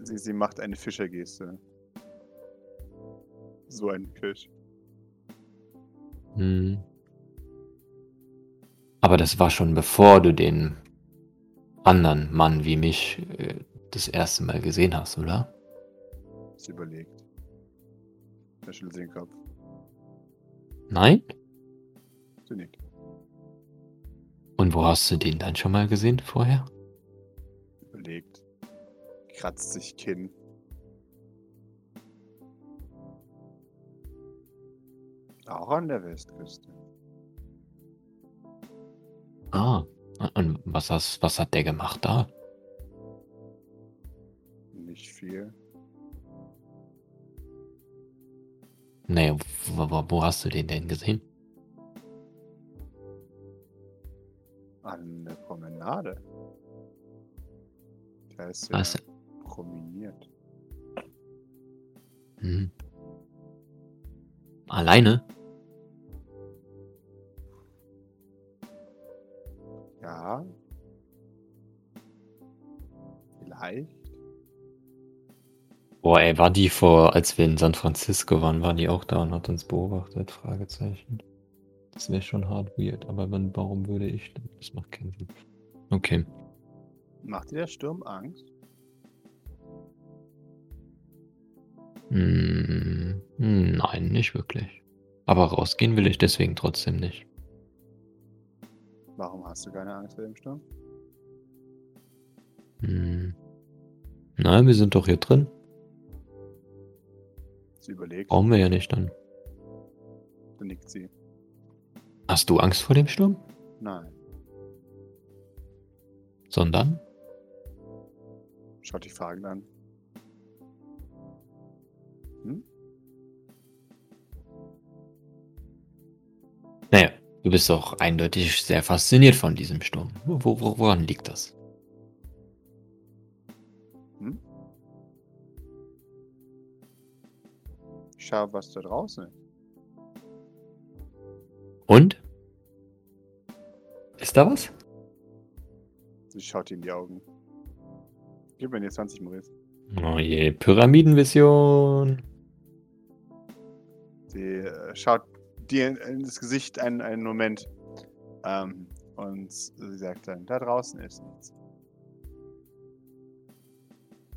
Sie, sie macht eine Fischergeste. So ein Fisch. Hm. Aber das war schon bevor du den anderen Mann wie mich äh, das erste Mal gesehen hast, oder? Sie überlegt. Er schüttelt den Kopf. Nein? Sie nickt. Und wo hast du den dann schon mal gesehen vorher? Überlegt. Kratzt sich Kinn. Auch an der Westküste. Ah. Und was, hast, was hat der gemacht da? Nicht viel. Nee, wo, wo, wo hast du den denn gesehen? An der Promenade. Da ist Was? er promeniert. Hm. Alleine? Vielleicht. Boah, ey, war die vor, als wir in San Francisco waren, war die auch da und hat uns beobachtet? Fragezeichen. Das wäre schon hart weird, aber wann, warum würde ich denn? Das macht keinen Sinn. Okay. Macht dir der Sturm Angst? Hm, hm, nein, nicht wirklich. Aber rausgehen will ich deswegen trotzdem nicht. Warum hast du keine Angst vor dem Sturm? Hm. Nein, wir sind doch hier drin. Sie überlegt. Brauchen wir ja nicht dann. Dann nickt sie. Hast du Angst vor dem Sturm? Nein. Sondern? Schaut dich fragend an. Hm? Naja, du bist doch eindeutig sehr fasziniert von diesem Sturm. Wo, wo, woran liegt das? Schau, was da draußen ist. Und? Ist da was? Sie schaut ihm in die Augen. Gib mir dir 20 Maurice. Oh je, Pyramidenvision. Sie äh, schaut dir in- ins Gesicht einen, einen Moment. Ähm, und sie sagt dann, da draußen ist nichts.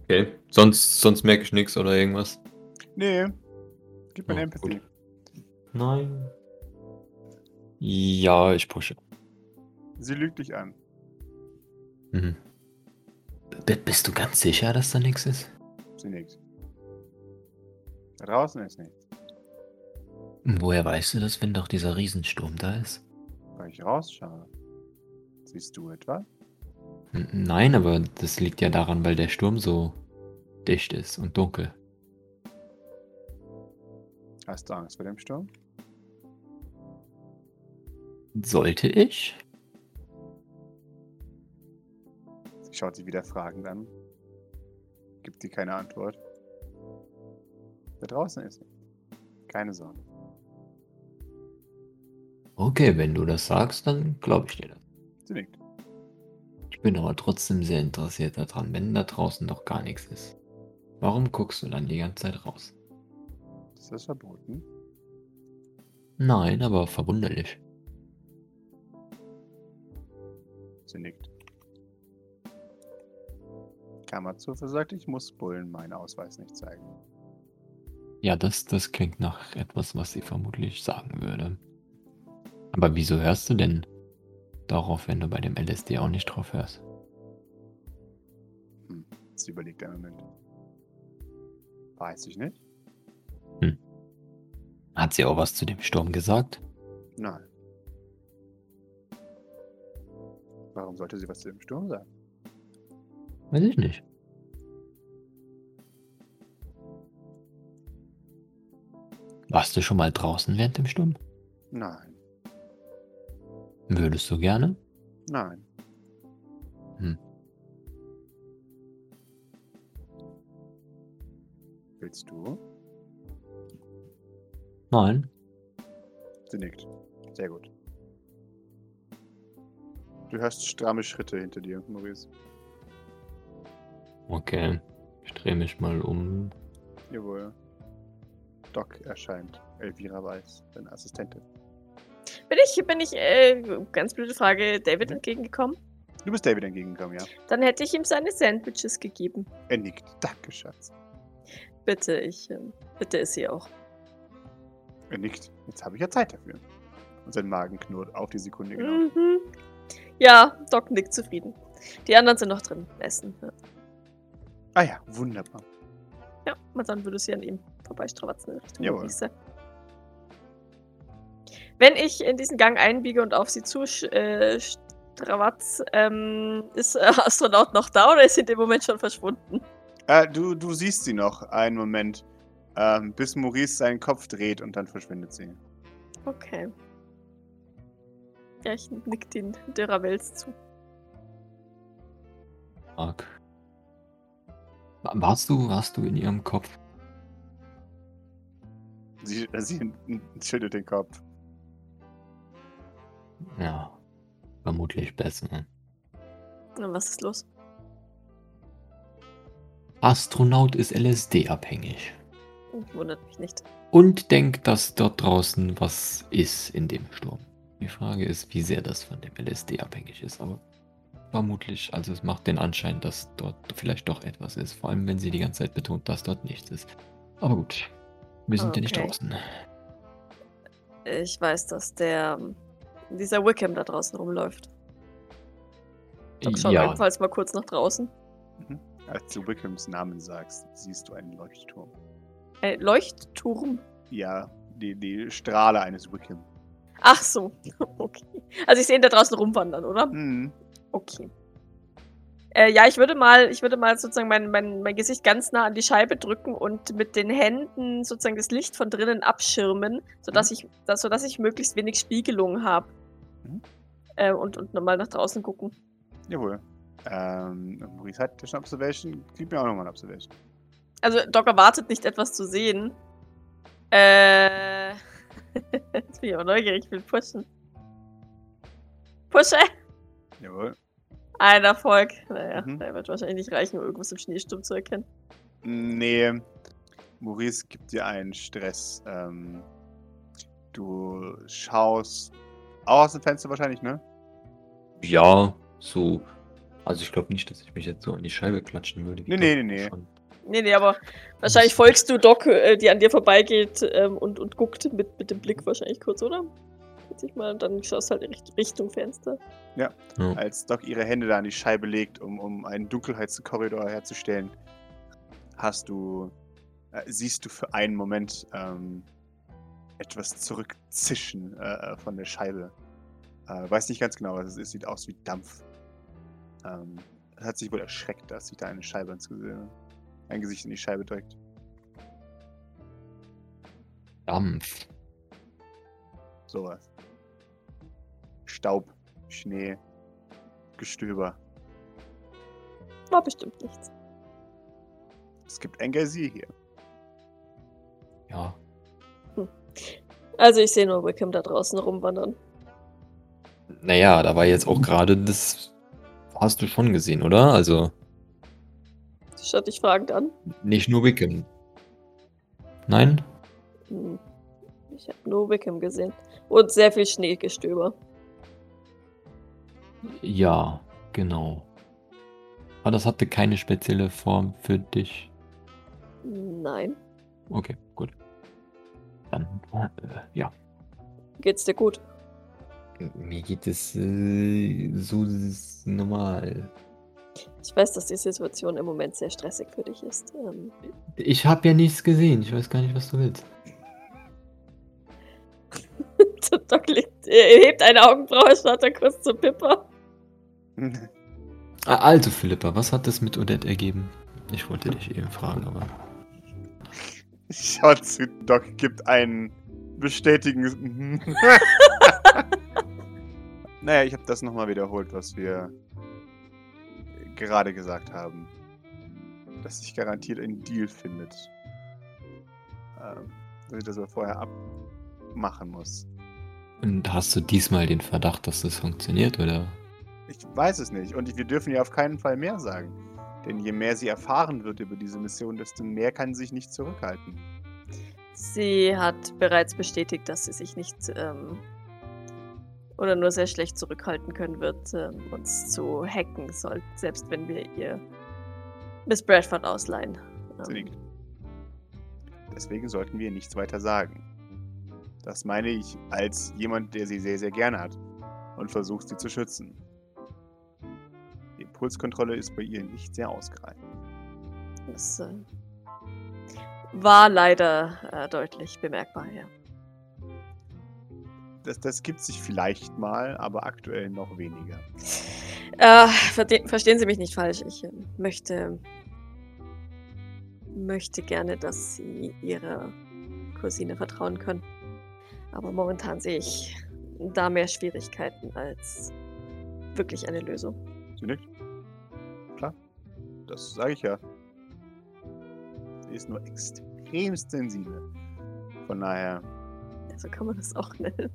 Okay, sonst, sonst merke ich nichts oder irgendwas. Nee. Gib mir Oh, Empathy. gut. Nein. Ja, ich pushe. Sie lügt dich an. Mhm. B bist du ganz sicher, dass da nichts ist? Sie nickt. Da draußen ist nichts. Woher weißt du das, wenn doch dieser Riesensturm da ist? Weil ich rausschaue. Siehst du etwas? N nein, aber das liegt ja daran, weil der Sturm so dicht ist und dunkel. Hast du Angst vor dem Sturm? Sollte ich? Sie schaut sie wieder fragend an. Gibt dir keine Antwort. Da draußen ist nichts. Keine Sorge. Okay, wenn du das sagst, dann glaube ich dir das. Sie nickt. Ich bin aber trotzdem sehr interessiert daran, wenn da draußen doch gar nichts ist. Warum guckst du dann die ganze Zeit raus? Ist das verboten? Nein, aber verwunderlich. Sie nickt. Kammerzofe sagt, ich muss Bullen meinen Ausweis nicht zeigen. Ja, das, das klingt nach etwas, was sie vermutlich sagen würde. Aber wieso hörst du denn darauf, wenn du bei dem LSD auch nicht drauf hörst? Hm. Sie überlegt einen Moment. Weiß ich nicht. Hat sie auch was zu dem Sturm gesagt? Nein. Warum sollte sie was zu dem Sturm sagen? Weiß ich nicht. Warst du schon mal draußen während dem Sturm? Nein. Würdest du gerne? Nein. Hm. Willst du? Nein. Sie nickt. Sehr gut. Du hörst stramme Schritte hinter dir, Maurice. Okay. Ich drehe mich mal um. Jawohl. Doc erscheint. Elvira Weiß, deine Assistentin. Bin ich, bin ich, äh, ganz blöde Frage, David entgegengekommen? Du bist David entgegengekommen, ja? Dann hätte ich ihm seine Sandwiches gegeben. Er nickt. Danke, Schatz. Bitte, ich, ähm, bitte ist sie auch. Er nickt. Jetzt habe ich ja Zeit dafür. Und sein Magen knurrt auf die Sekunde genau. Mhm. Ja, Doc nickt zufrieden. Die anderen sind noch drin. Essen. Ja, Ah ja, wunderbar. ja und dann würde sie an ihm vorbeistrawatzen in Richtung Jawohl. Wiese. Wenn ich in diesen Gang einbiege und auf sie zu äh, ähm, ist äh, Astronaut noch da oder ist sie in dem Moment schon verschwunden? Äh, du, du siehst sie noch einen Moment, ähm, bis Maurice seinen Kopf dreht und dann verschwindet sie. Okay. Ja, ich nick den Dürravels zu. Mark. Wa- Warst du, warst du in ihrem Kopf? Sie, sie schüttelt den Kopf. Ja. Vermutlich besser. Na, was ist los? Astronaut ist LSD-abhängig. Wundert mich nicht. Und denkt, dass dort draußen was ist in dem Sturm. Die Frage ist, wie sehr das von dem LSD abhängig ist, aber vermutlich, also es macht den Anschein, dass dort vielleicht doch etwas ist. Vor allem, wenn sie die ganze Zeit betont, dass dort nichts ist. Aber gut, wir sind ja nicht Okay. draußen. Ich weiß, dass der dieser Wickham da draußen rumläuft. Doc schaut Ja, ebenfalls mal kurz nach draußen. Als du Wickhams Namen sagst, siehst du einen Leuchtturm. Ein Leuchtturm. Ja, die, die Strahle eines Wickham. Ach so. Okay. Also ich sehe ihn da draußen rumwandern, oder? Hm. Okay. Äh, ja, ich würde mal, ich würde mal sozusagen mein, mein, mein Gesicht ganz nah an die Scheibe drücken und mit den Händen sozusagen das Licht von drinnen abschirmen, sodass ich, dass, sodass ich möglichst wenig Spiegelung habe. Mhm. Äh, und, und nochmal nach draußen gucken. Jawohl. Ähm, Maurice hat schon Observation. Gib mir auch nochmal ein Observation. Also Doc erwartet nicht etwas zu sehen. Äh. Jetzt bin ich aber neugierig, ich will pushen. Pushe! Jawohl. Ein Erfolg. Naja, Mhm. der wird wahrscheinlich nicht reichen, um irgendwas im Schneesturm zu erkennen. Nee. Maurice gibt dir einen Stress. Ähm, du schaust auch aus dem Fenster wahrscheinlich, ne? ja, so. Also ich glaube nicht, dass ich mich jetzt so an die Scheibe klatschen würde. Nee, nee, nee, nee. Nee, nee, aber wahrscheinlich folgst du Doc, äh, die an dir vorbeigeht ähm, und, und guckt mit, mit dem Blick wahrscheinlich kurz, oder? schätze ich mal. Und dann schaust du halt Richt- Richtung Fenster. Ja. Als Doc ihre Hände da an die Scheibe legt, um, um einen Dunkelheitskorridor herzustellen, hast du, äh, siehst du für einen Moment ähm, etwas zurückzischen äh, von der Scheibe. Äh, weiß nicht ganz genau, was es ist. Sieht aus wie Dampf. Ähm, hat sich wohl erschreckt, dass sich da eine Scheibe ins Ein Gesicht in die Scheibe drückt. Dampf. Sowas. Staub, Schnee, Gestöber. War bestimmt nichts. Es gibt Engelsee hier. Ja. Also ich sehe nur Wickham da draußen rumwandern. Naja, da war jetzt auch gerade das. Hast du schon gesehen, oder? Also Schaut dich fragend an. nicht nur Wickham. Nein? Hm. Ich habe nur Wickham gesehen. Und sehr viel Schneegestöber. Ja, genau. Aber das hatte keine spezielle Form für dich. Nein. Okay, gut. Dann, äh, ja. Geht's dir gut? Mir geht es äh, so normal. Ich weiß, dass die Situation im Moment sehr stressig für dich ist. Ähm, Ich habe ja nichts gesehen. Ich weiß gar nicht, was du willst. Doc legt, er hebt eine Augenbraue, schaut dann kurz zu Pippa. Ah, Also, Philippa, was hat das mit Odette ergeben? Ich wollte dich eben fragen, aber. Schaut zu Doc, gibt einen bestätigendes. Mhm. naja, ich habe das nochmal wiederholt, was wir gerade gesagt haben. Dass sich garantiert ein Deal findet. Ähm, dass ich das aber vorher abmachen muss. Und hast du diesmal den Verdacht, dass das funktioniert, oder? Ich weiß es nicht. Und wir dürfen ihr auf keinen Fall mehr sagen. Denn je mehr sie erfahren wird über diese Mission, desto mehr kann sie sich nicht zurückhalten. Sie hat bereits bestätigt, dass sie sich nicht ähm, oder nur sehr schlecht zurückhalten können wird, ähm, uns zu hacken, soll, selbst wenn wir ihr Miss Bradford ausleihen. Ähm. Deswegen sollten wir nichts weiter sagen. Das meine ich als jemand, der sie sehr, sehr gerne hat und versucht, sie zu schützen. Die Impulskontrolle ist bei ihr nicht sehr ausgereift. das äh, war leider äh, deutlich bemerkbar, ja. Das, das gibt sich vielleicht mal, aber aktuell noch weniger. Äh, verstehen Sie mich nicht falsch. Ich äh, möchte, möchte gerne, dass Sie Ihrer Cousine vertrauen können. Aber momentan sehe ich da mehr Schwierigkeiten als wirklich eine Lösung. Sie nickt. Klar. Das sage ich ja. Sie ist nur extrem sensibel. Von daher. So kann man das auch nennen.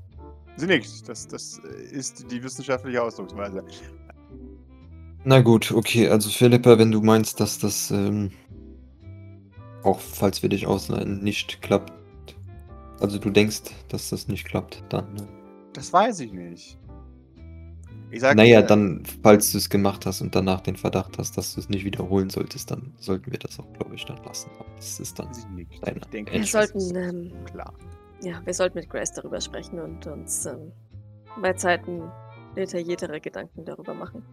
Sie nickt. Das, das äh, ist die wissenschaftliche Ausdrucksweise. Na gut, okay, also Philippa, wenn du meinst, dass das ähm, auch falls wir dich ausleihen nicht klappt, also du denkst, dass das nicht klappt, dann. Ne? Das weiß ich nicht. Ich sag Naja, dir, dann, falls du es gemacht hast und danach den Verdacht hast, dass du es nicht wiederholen solltest, dann sollten wir das auch, glaube ich, dann lassen. Das ist dann. Deine Ich denke, Wir sollten, ähm, klar. Ja, wir sollten mit Grace darüber sprechen und uns ähm, bei Zeiten detailliertere Gedanken darüber machen.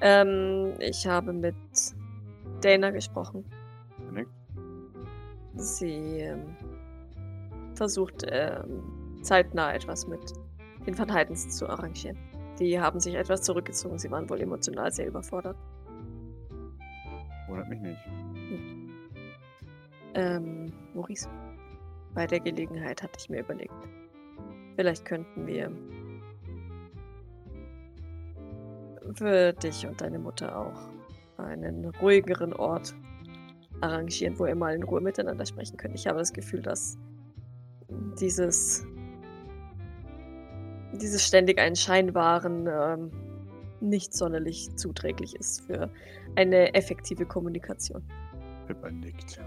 Ähm, ich habe mit Dana gesprochen. Sie nickt. Sie ähm, versucht ähm, zeitnah etwas mit den Van Heidens zu arrangieren. Die haben sich etwas zurückgezogen. Sie waren wohl emotional sehr überfordert. Wundert mich nicht. Ähm, Maurice, bei der Gelegenheit hatte ich mir überlegt, vielleicht könnten wir für dich und deine Mutter auch einen ruhigeren Ort arrangieren, wo ihr mal in Ruhe miteinander sprechen könnt. Ich habe das Gefühl, dass dieses dieses ständig einen Schein wahren ähm, nicht sonderlich zuträglich ist für eine effektive Kommunikation. Pippa nickt.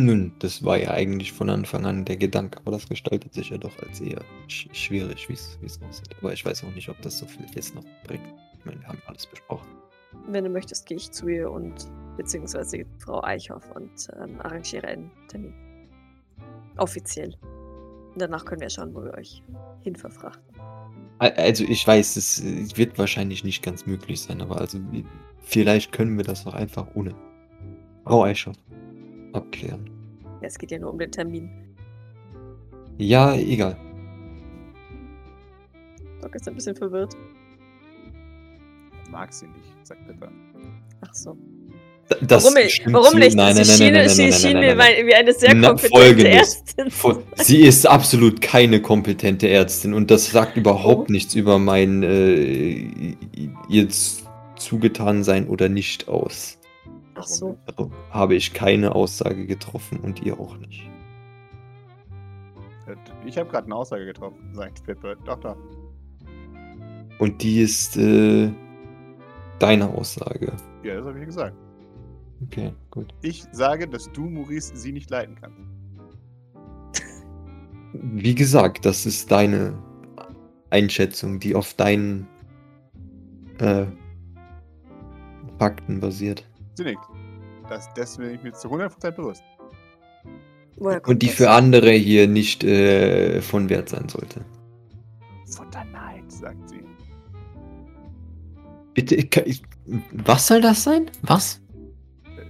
Nun, das war ja eigentlich von Anfang an der Gedanke, aber das gestaltet sich ja doch als eher sch schwierig, wie es aussieht. Aber ich weiß auch nicht, ob das so viel jetzt noch bringt. Ich meine, wir haben alles besprochen. Wenn du möchtest, gehe ich zu ihr und beziehungsweise Frau Eichhoff und ähm, arrangiere einen Termin. Offiziell. Und danach können wir schauen, wo wir euch hinverfrachten. Al- Also ich weiß, es wird wahrscheinlich nicht ganz möglich sein, aber also vielleicht können wir das auch einfach ohne Frau Eichhoff abklären. Ja, es geht ja nur um den Termin. Ja, egal. Doc ist ein bisschen verwirrt. Mag sie nicht, sagt Pippa. Ach so. D- Das warum nicht? Warum nicht? Nein, nein, sie nein, schien, nein, nein, sie nein, wie eine sehr kompetente. Ärztin. Voll- Sie ist absolut keine kompetente Ärztin und das sagt überhaupt Oh. nichts über mein äh, ihr zugetan sein oder nicht aus. Ach so. Also habe ich keine Aussage getroffen und ihr auch nicht. Äh, Ich habe gerade eine Aussage getroffen, sagt Pippa. Doch, doch. Und die ist äh, deine Aussage. Ja, das habe ich gesagt. Okay, gut. Ich sage, dass du, Maurice, sie nicht leiten kannst. Wie gesagt, das ist deine Einschätzung, die auf deinen äh, Fakten basiert. Sie nickt. Das, dessen bin ich mir zu 100% bewusst. Und die für andere hier nicht äh, von Wert sein sollte. Futterneid, sagt sie. Bitte, ich kann- ich, was soll das sein? Was?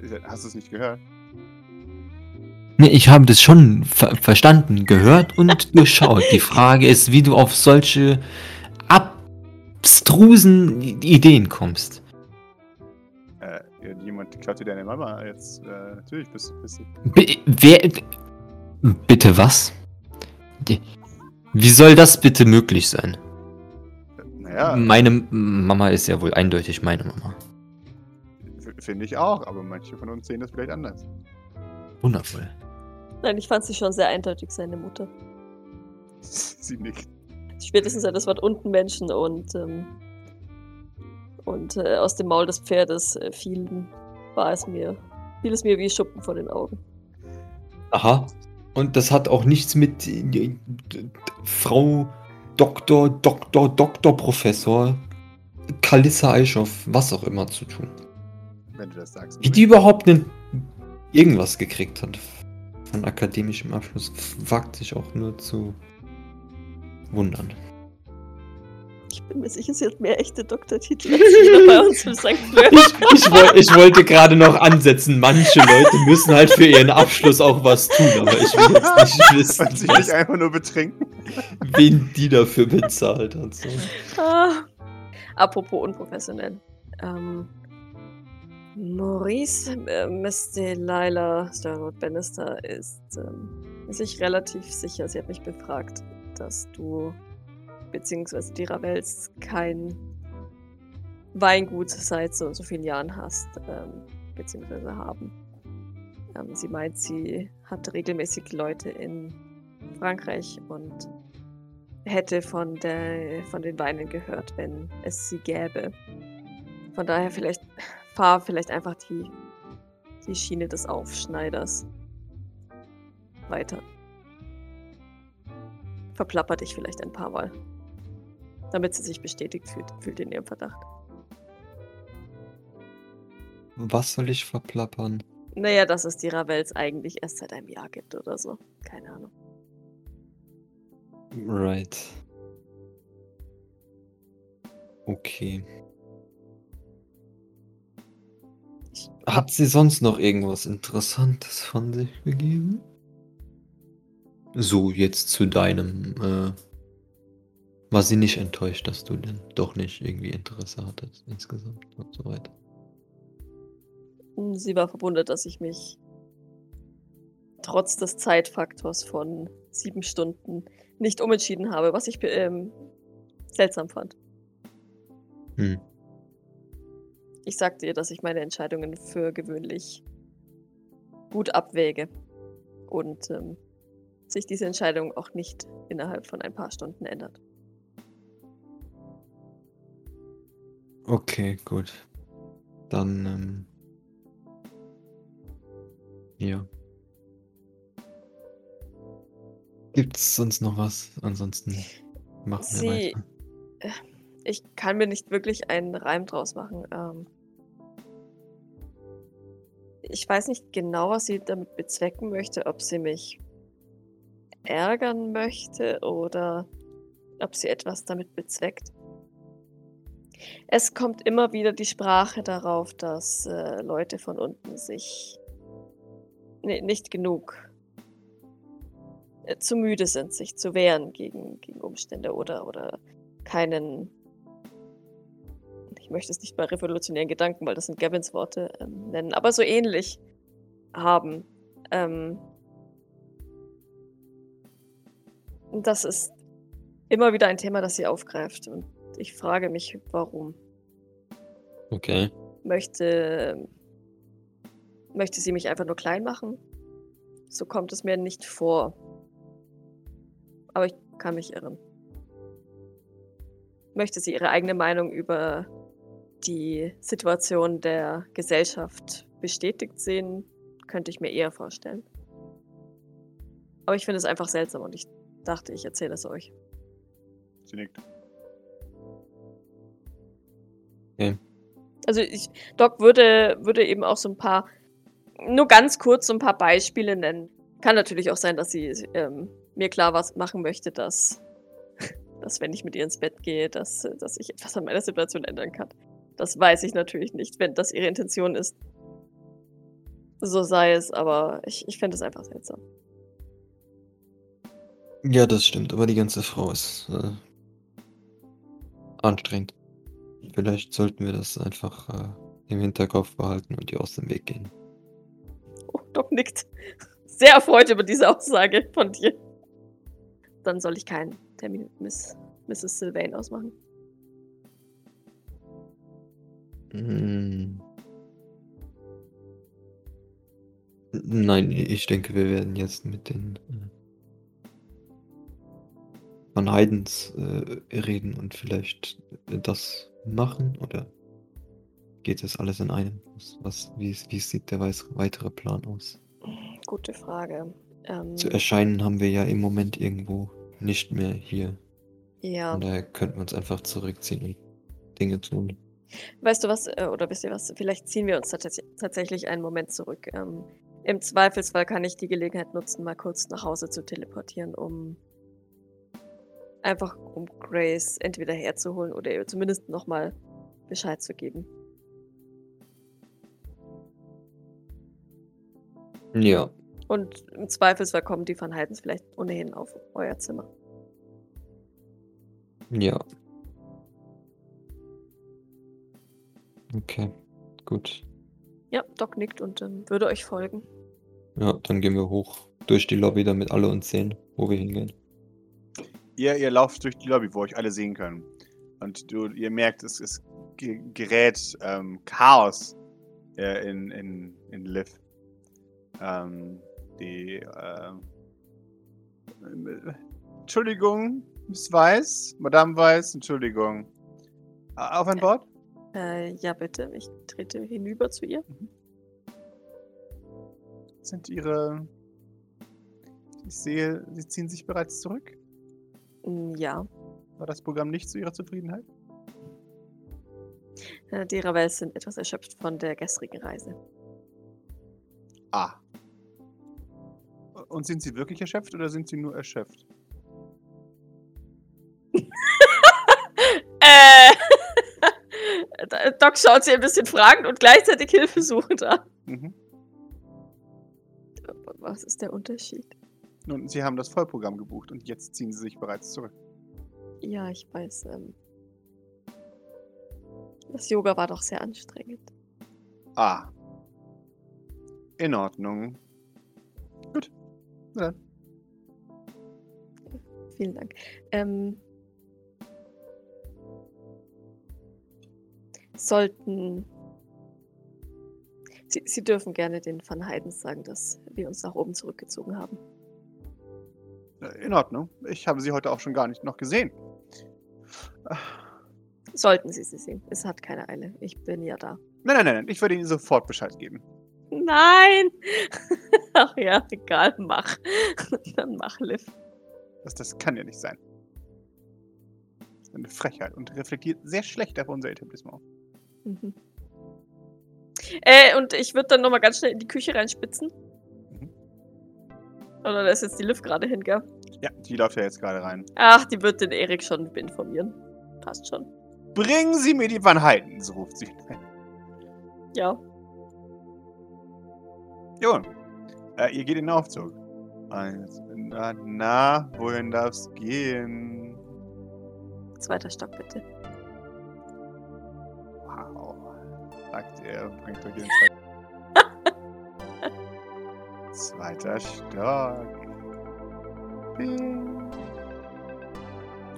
Äh, Hast du es nicht gehört? Nee, ich habe das schon ver verstanden, gehört und durchschaut. Die Frage ist, wie du auf solche abstrusen Ideen kommst. Jemand klaut dir deine Mama. Jetzt, äh, natürlich bist, bist du. B wer. Bitte was? Wie soll das bitte möglich sein? Naja, Meine Mama ist ja wohl eindeutig meine Mama. finde ich auch, aber manche von uns sehen das vielleicht anders. Wundervoll. Nein, ich fand sie schon sehr eindeutig, seine Mutter. sie nickt. Spätestens seit das Wort unten Menschen und, ähm, und äh, aus dem Maul des Pferdes äh, fielen, war es mir, fiel es mir wie Schuppen vor den Augen. Aha. Und das hat auch nichts mit äh, Frau Doktor, Doktor, Doktor, Professor Kalissa Eichhoff, was auch immer zu tun. Wenn du das sagst. Wie die überhaupt denn irgendwas gekriegt hat von akademischem Abschluss, wagt sich auch nur zu wundern. Ich bin mir sicher, sie hat mehr echte Doktortitel als jeder bei uns im St. Fleur. Ich, ich, woll, ich wollte gerade noch ansetzen, manche Leute müssen halt für ihren Abschluss auch was tun, aber ich will jetzt nicht wissen, Und sich nicht einfach nur betrinken. wen die dafür bezahlt hat. So. Ah. Apropos unprofessionell. Ähm, Maurice äh, Miss Delilah Starwood Bannister ist ähm, sich relativ sicher, sie hat mich befragt, dass du beziehungsweise die Ravels kein Weingut seit so so vielen Jahren hast, ähm, beziehungsweise haben. Ähm, sie meint, sie hat regelmäßig Leute in Frankreich und hätte von, der, von den Weinen gehört, wenn es sie gäbe. Von daher vielleicht fahr vielleicht einfach die, die Schiene des Aufschneiders weiter. Verplapper dich vielleicht ein paar Mal. Damit sie sich bestätigt fühlt, fühlt in ihrem Verdacht. Was soll ich verplappern? Naja, dass es die Ravels eigentlich erst seit einem Jahr gibt oder so. Keine Ahnung. Right. Okay. Hat sie sonst noch irgendwas Interessantes von sich gegeben? So, jetzt zu deinem, äh, war sie nicht enttäuscht, dass du denn doch nicht irgendwie Interesse hattest insgesamt und so weiter. Sie war verwundert, dass ich mich trotz des Zeitfaktors von sieben Stunden nicht umentschieden habe, was ich ähm, seltsam fand. Hm. Ich sagte ihr, dass ich meine Entscheidungen für gewöhnlich gut abwäge und ähm, sich diese Entscheidung auch nicht innerhalb von ein paar Stunden ändert. Okay, gut. Dann, ähm, ja. Gibt's sonst noch was? Ansonsten machen wir Sie, weiter. äh, ich kann mir nicht wirklich einen Reim draus machen. Ähm, ich weiß nicht genau, was sie damit bezwecken möchte, ob sie mich ärgern möchte oder ob sie etwas damit bezweckt. Es kommt immer wieder die Sprache darauf, dass äh, Leute von unten sich nicht genug äh, zu müde sind, sich zu wehren gegen, gegen Umstände oder, oder keinen, ich möchte es nicht mal revolutionären Gedanken, weil das sind Gavins Worte, ähm, nennen, aber so ähnlich haben. Ähm, das ist immer wieder ein Thema, das sie aufgreift und ich frage mich, warum. Okay. Möchte, möchte sie mich einfach nur klein machen? So kommt es mir nicht vor. Aber ich kann mich irren. Möchte sie ihre eigene Meinung über die Situation der Gesellschaft bestätigt sehen, könnte ich mir eher vorstellen. Aber ich finde es einfach seltsam und ich dachte, ich erzähle es euch. Sie nickt. Okay. Also ich, Doc würde, würde eben auch so ein paar, nur ganz kurz so ein paar Beispiele nennen. Kann natürlich auch sein, dass sie ähm, mir klar was machen möchte, dass, dass wenn ich mit ihr ins Bett gehe, dass, dass ich etwas an meiner Situation ändern kann. Das weiß ich natürlich nicht, wenn das ihre Intention ist. So sei es, aber ich, ich fände es einfach seltsam. Ja, das stimmt, aber die ganze Frau ist äh, anstrengend. Vielleicht sollten wir das einfach äh, im Hinterkopf behalten und ihr aus dem Weg gehen. Oh, Doc nickt. Sehr erfreut über diese Aussage von dir. Dann soll ich keinen Termin mit Miss, Mrs. Sylvain ausmachen. Hm. Nein, ich denke, wir werden jetzt mit den äh, Van Heidens äh, reden und vielleicht das machen oder geht das alles in einem? Was, wie, wie sieht der weitere Plan aus? Gute Frage. Ähm, Zu erscheinen haben wir ja im Moment irgendwo nicht mehr hier. ja. Von daher könnten wir uns einfach zurückziehen und Dinge tun. Weißt du was, äh, oder wisst ihr was, vielleicht ziehen wir uns tats tatsächlich einen Moment zurück. Ähm, Im Zweifelsfall kann ich die Gelegenheit nutzen, mal kurz nach Hause zu teleportieren, um einfach um Grace entweder herzuholen oder ihr zumindest nochmal Bescheid zu geben. Ja, Und im Zweifelsfall kommen die Van Heidens vielleicht ohnehin auf euer Zimmer. ja. Okay, gut. Ja, Doc nickt und ähm, würde euch folgen. Ja, dann gehen wir hoch durch die Lobby, damit alle uns sehen, wo wir hingehen. Ihr, ihr lauft durch die Lobby, wo euch alle sehen können. Und du, ihr merkt, es, es ge- gerät ähm, Chaos äh, in, in, in Liv. Ähm, die, äh, Entschuldigung, Miss Weiß, Madame Weiß, Entschuldigung. Auf ein Bord? Äh, ja, bitte. Ich trete hinüber zu ihr. Sind ihre. Ich sehe, sie ziehen sich bereits zurück. Mm, Ja. War das Programm nicht zu ihrer Zufriedenheit? Äh, die Ravels sind etwas erschöpft von der gestrigen Reise. Ah. Und sind sie wirklich erschöpft oder sind sie nur erschöpft? Äh. Doc schaut sie ein bisschen fragend und gleichzeitig hilfesuchend an. Mhm. Was ist der Unterschied? Nun, sie haben das Vollprogramm gebucht und jetzt ziehen sie sich bereits zurück. Ja, ich weiß. Ähm, das Yoga war doch sehr anstrengend. Ah. In Ordnung. Gut. Na dann. Vielen Dank. Ähm, sollten. Sie, Sie dürfen gerne den Van Heidens sagen, dass wir uns nach oben zurückgezogen haben. Äh, In Ordnung. Ich habe sie heute auch schon gar nicht noch gesehen. Sollten Sie sie sehen. Es hat keine Eile. Ich bin ja da. Nein, nein, nein, nein. Ich würde Ihnen sofort Bescheid geben. Nein! Ach ja, egal, mach. Dann mach, Liv. Das, das kann ja nicht sein. Das ist eine Frechheit und reflektiert sehr schlecht auf unser Etablissement. Mhm. Äh, und ich würde dann nochmal ganz schnell in die Küche reinspitzen. Oder da ist jetzt die Liv gerade hin, gell? Ja, die läuft ja jetzt gerade rein. Ach, die wird den Erik schon informieren. Passt schon. Bringen Sie mir die Van Heitens, ruft sie. Ja. Jo. Äh, ihr geht in den Aufzug. Eins, na, na, wohin darf's gehen? Zweiter Stock, bitte. Wow. Sagt er, bringt euch in den zweiten. Zweiter Stock.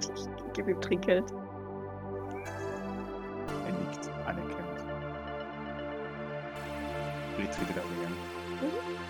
Ich gebe ihm Trinkgeld. Er nickt, anerkennt. Retretet er gegangen. Mhm.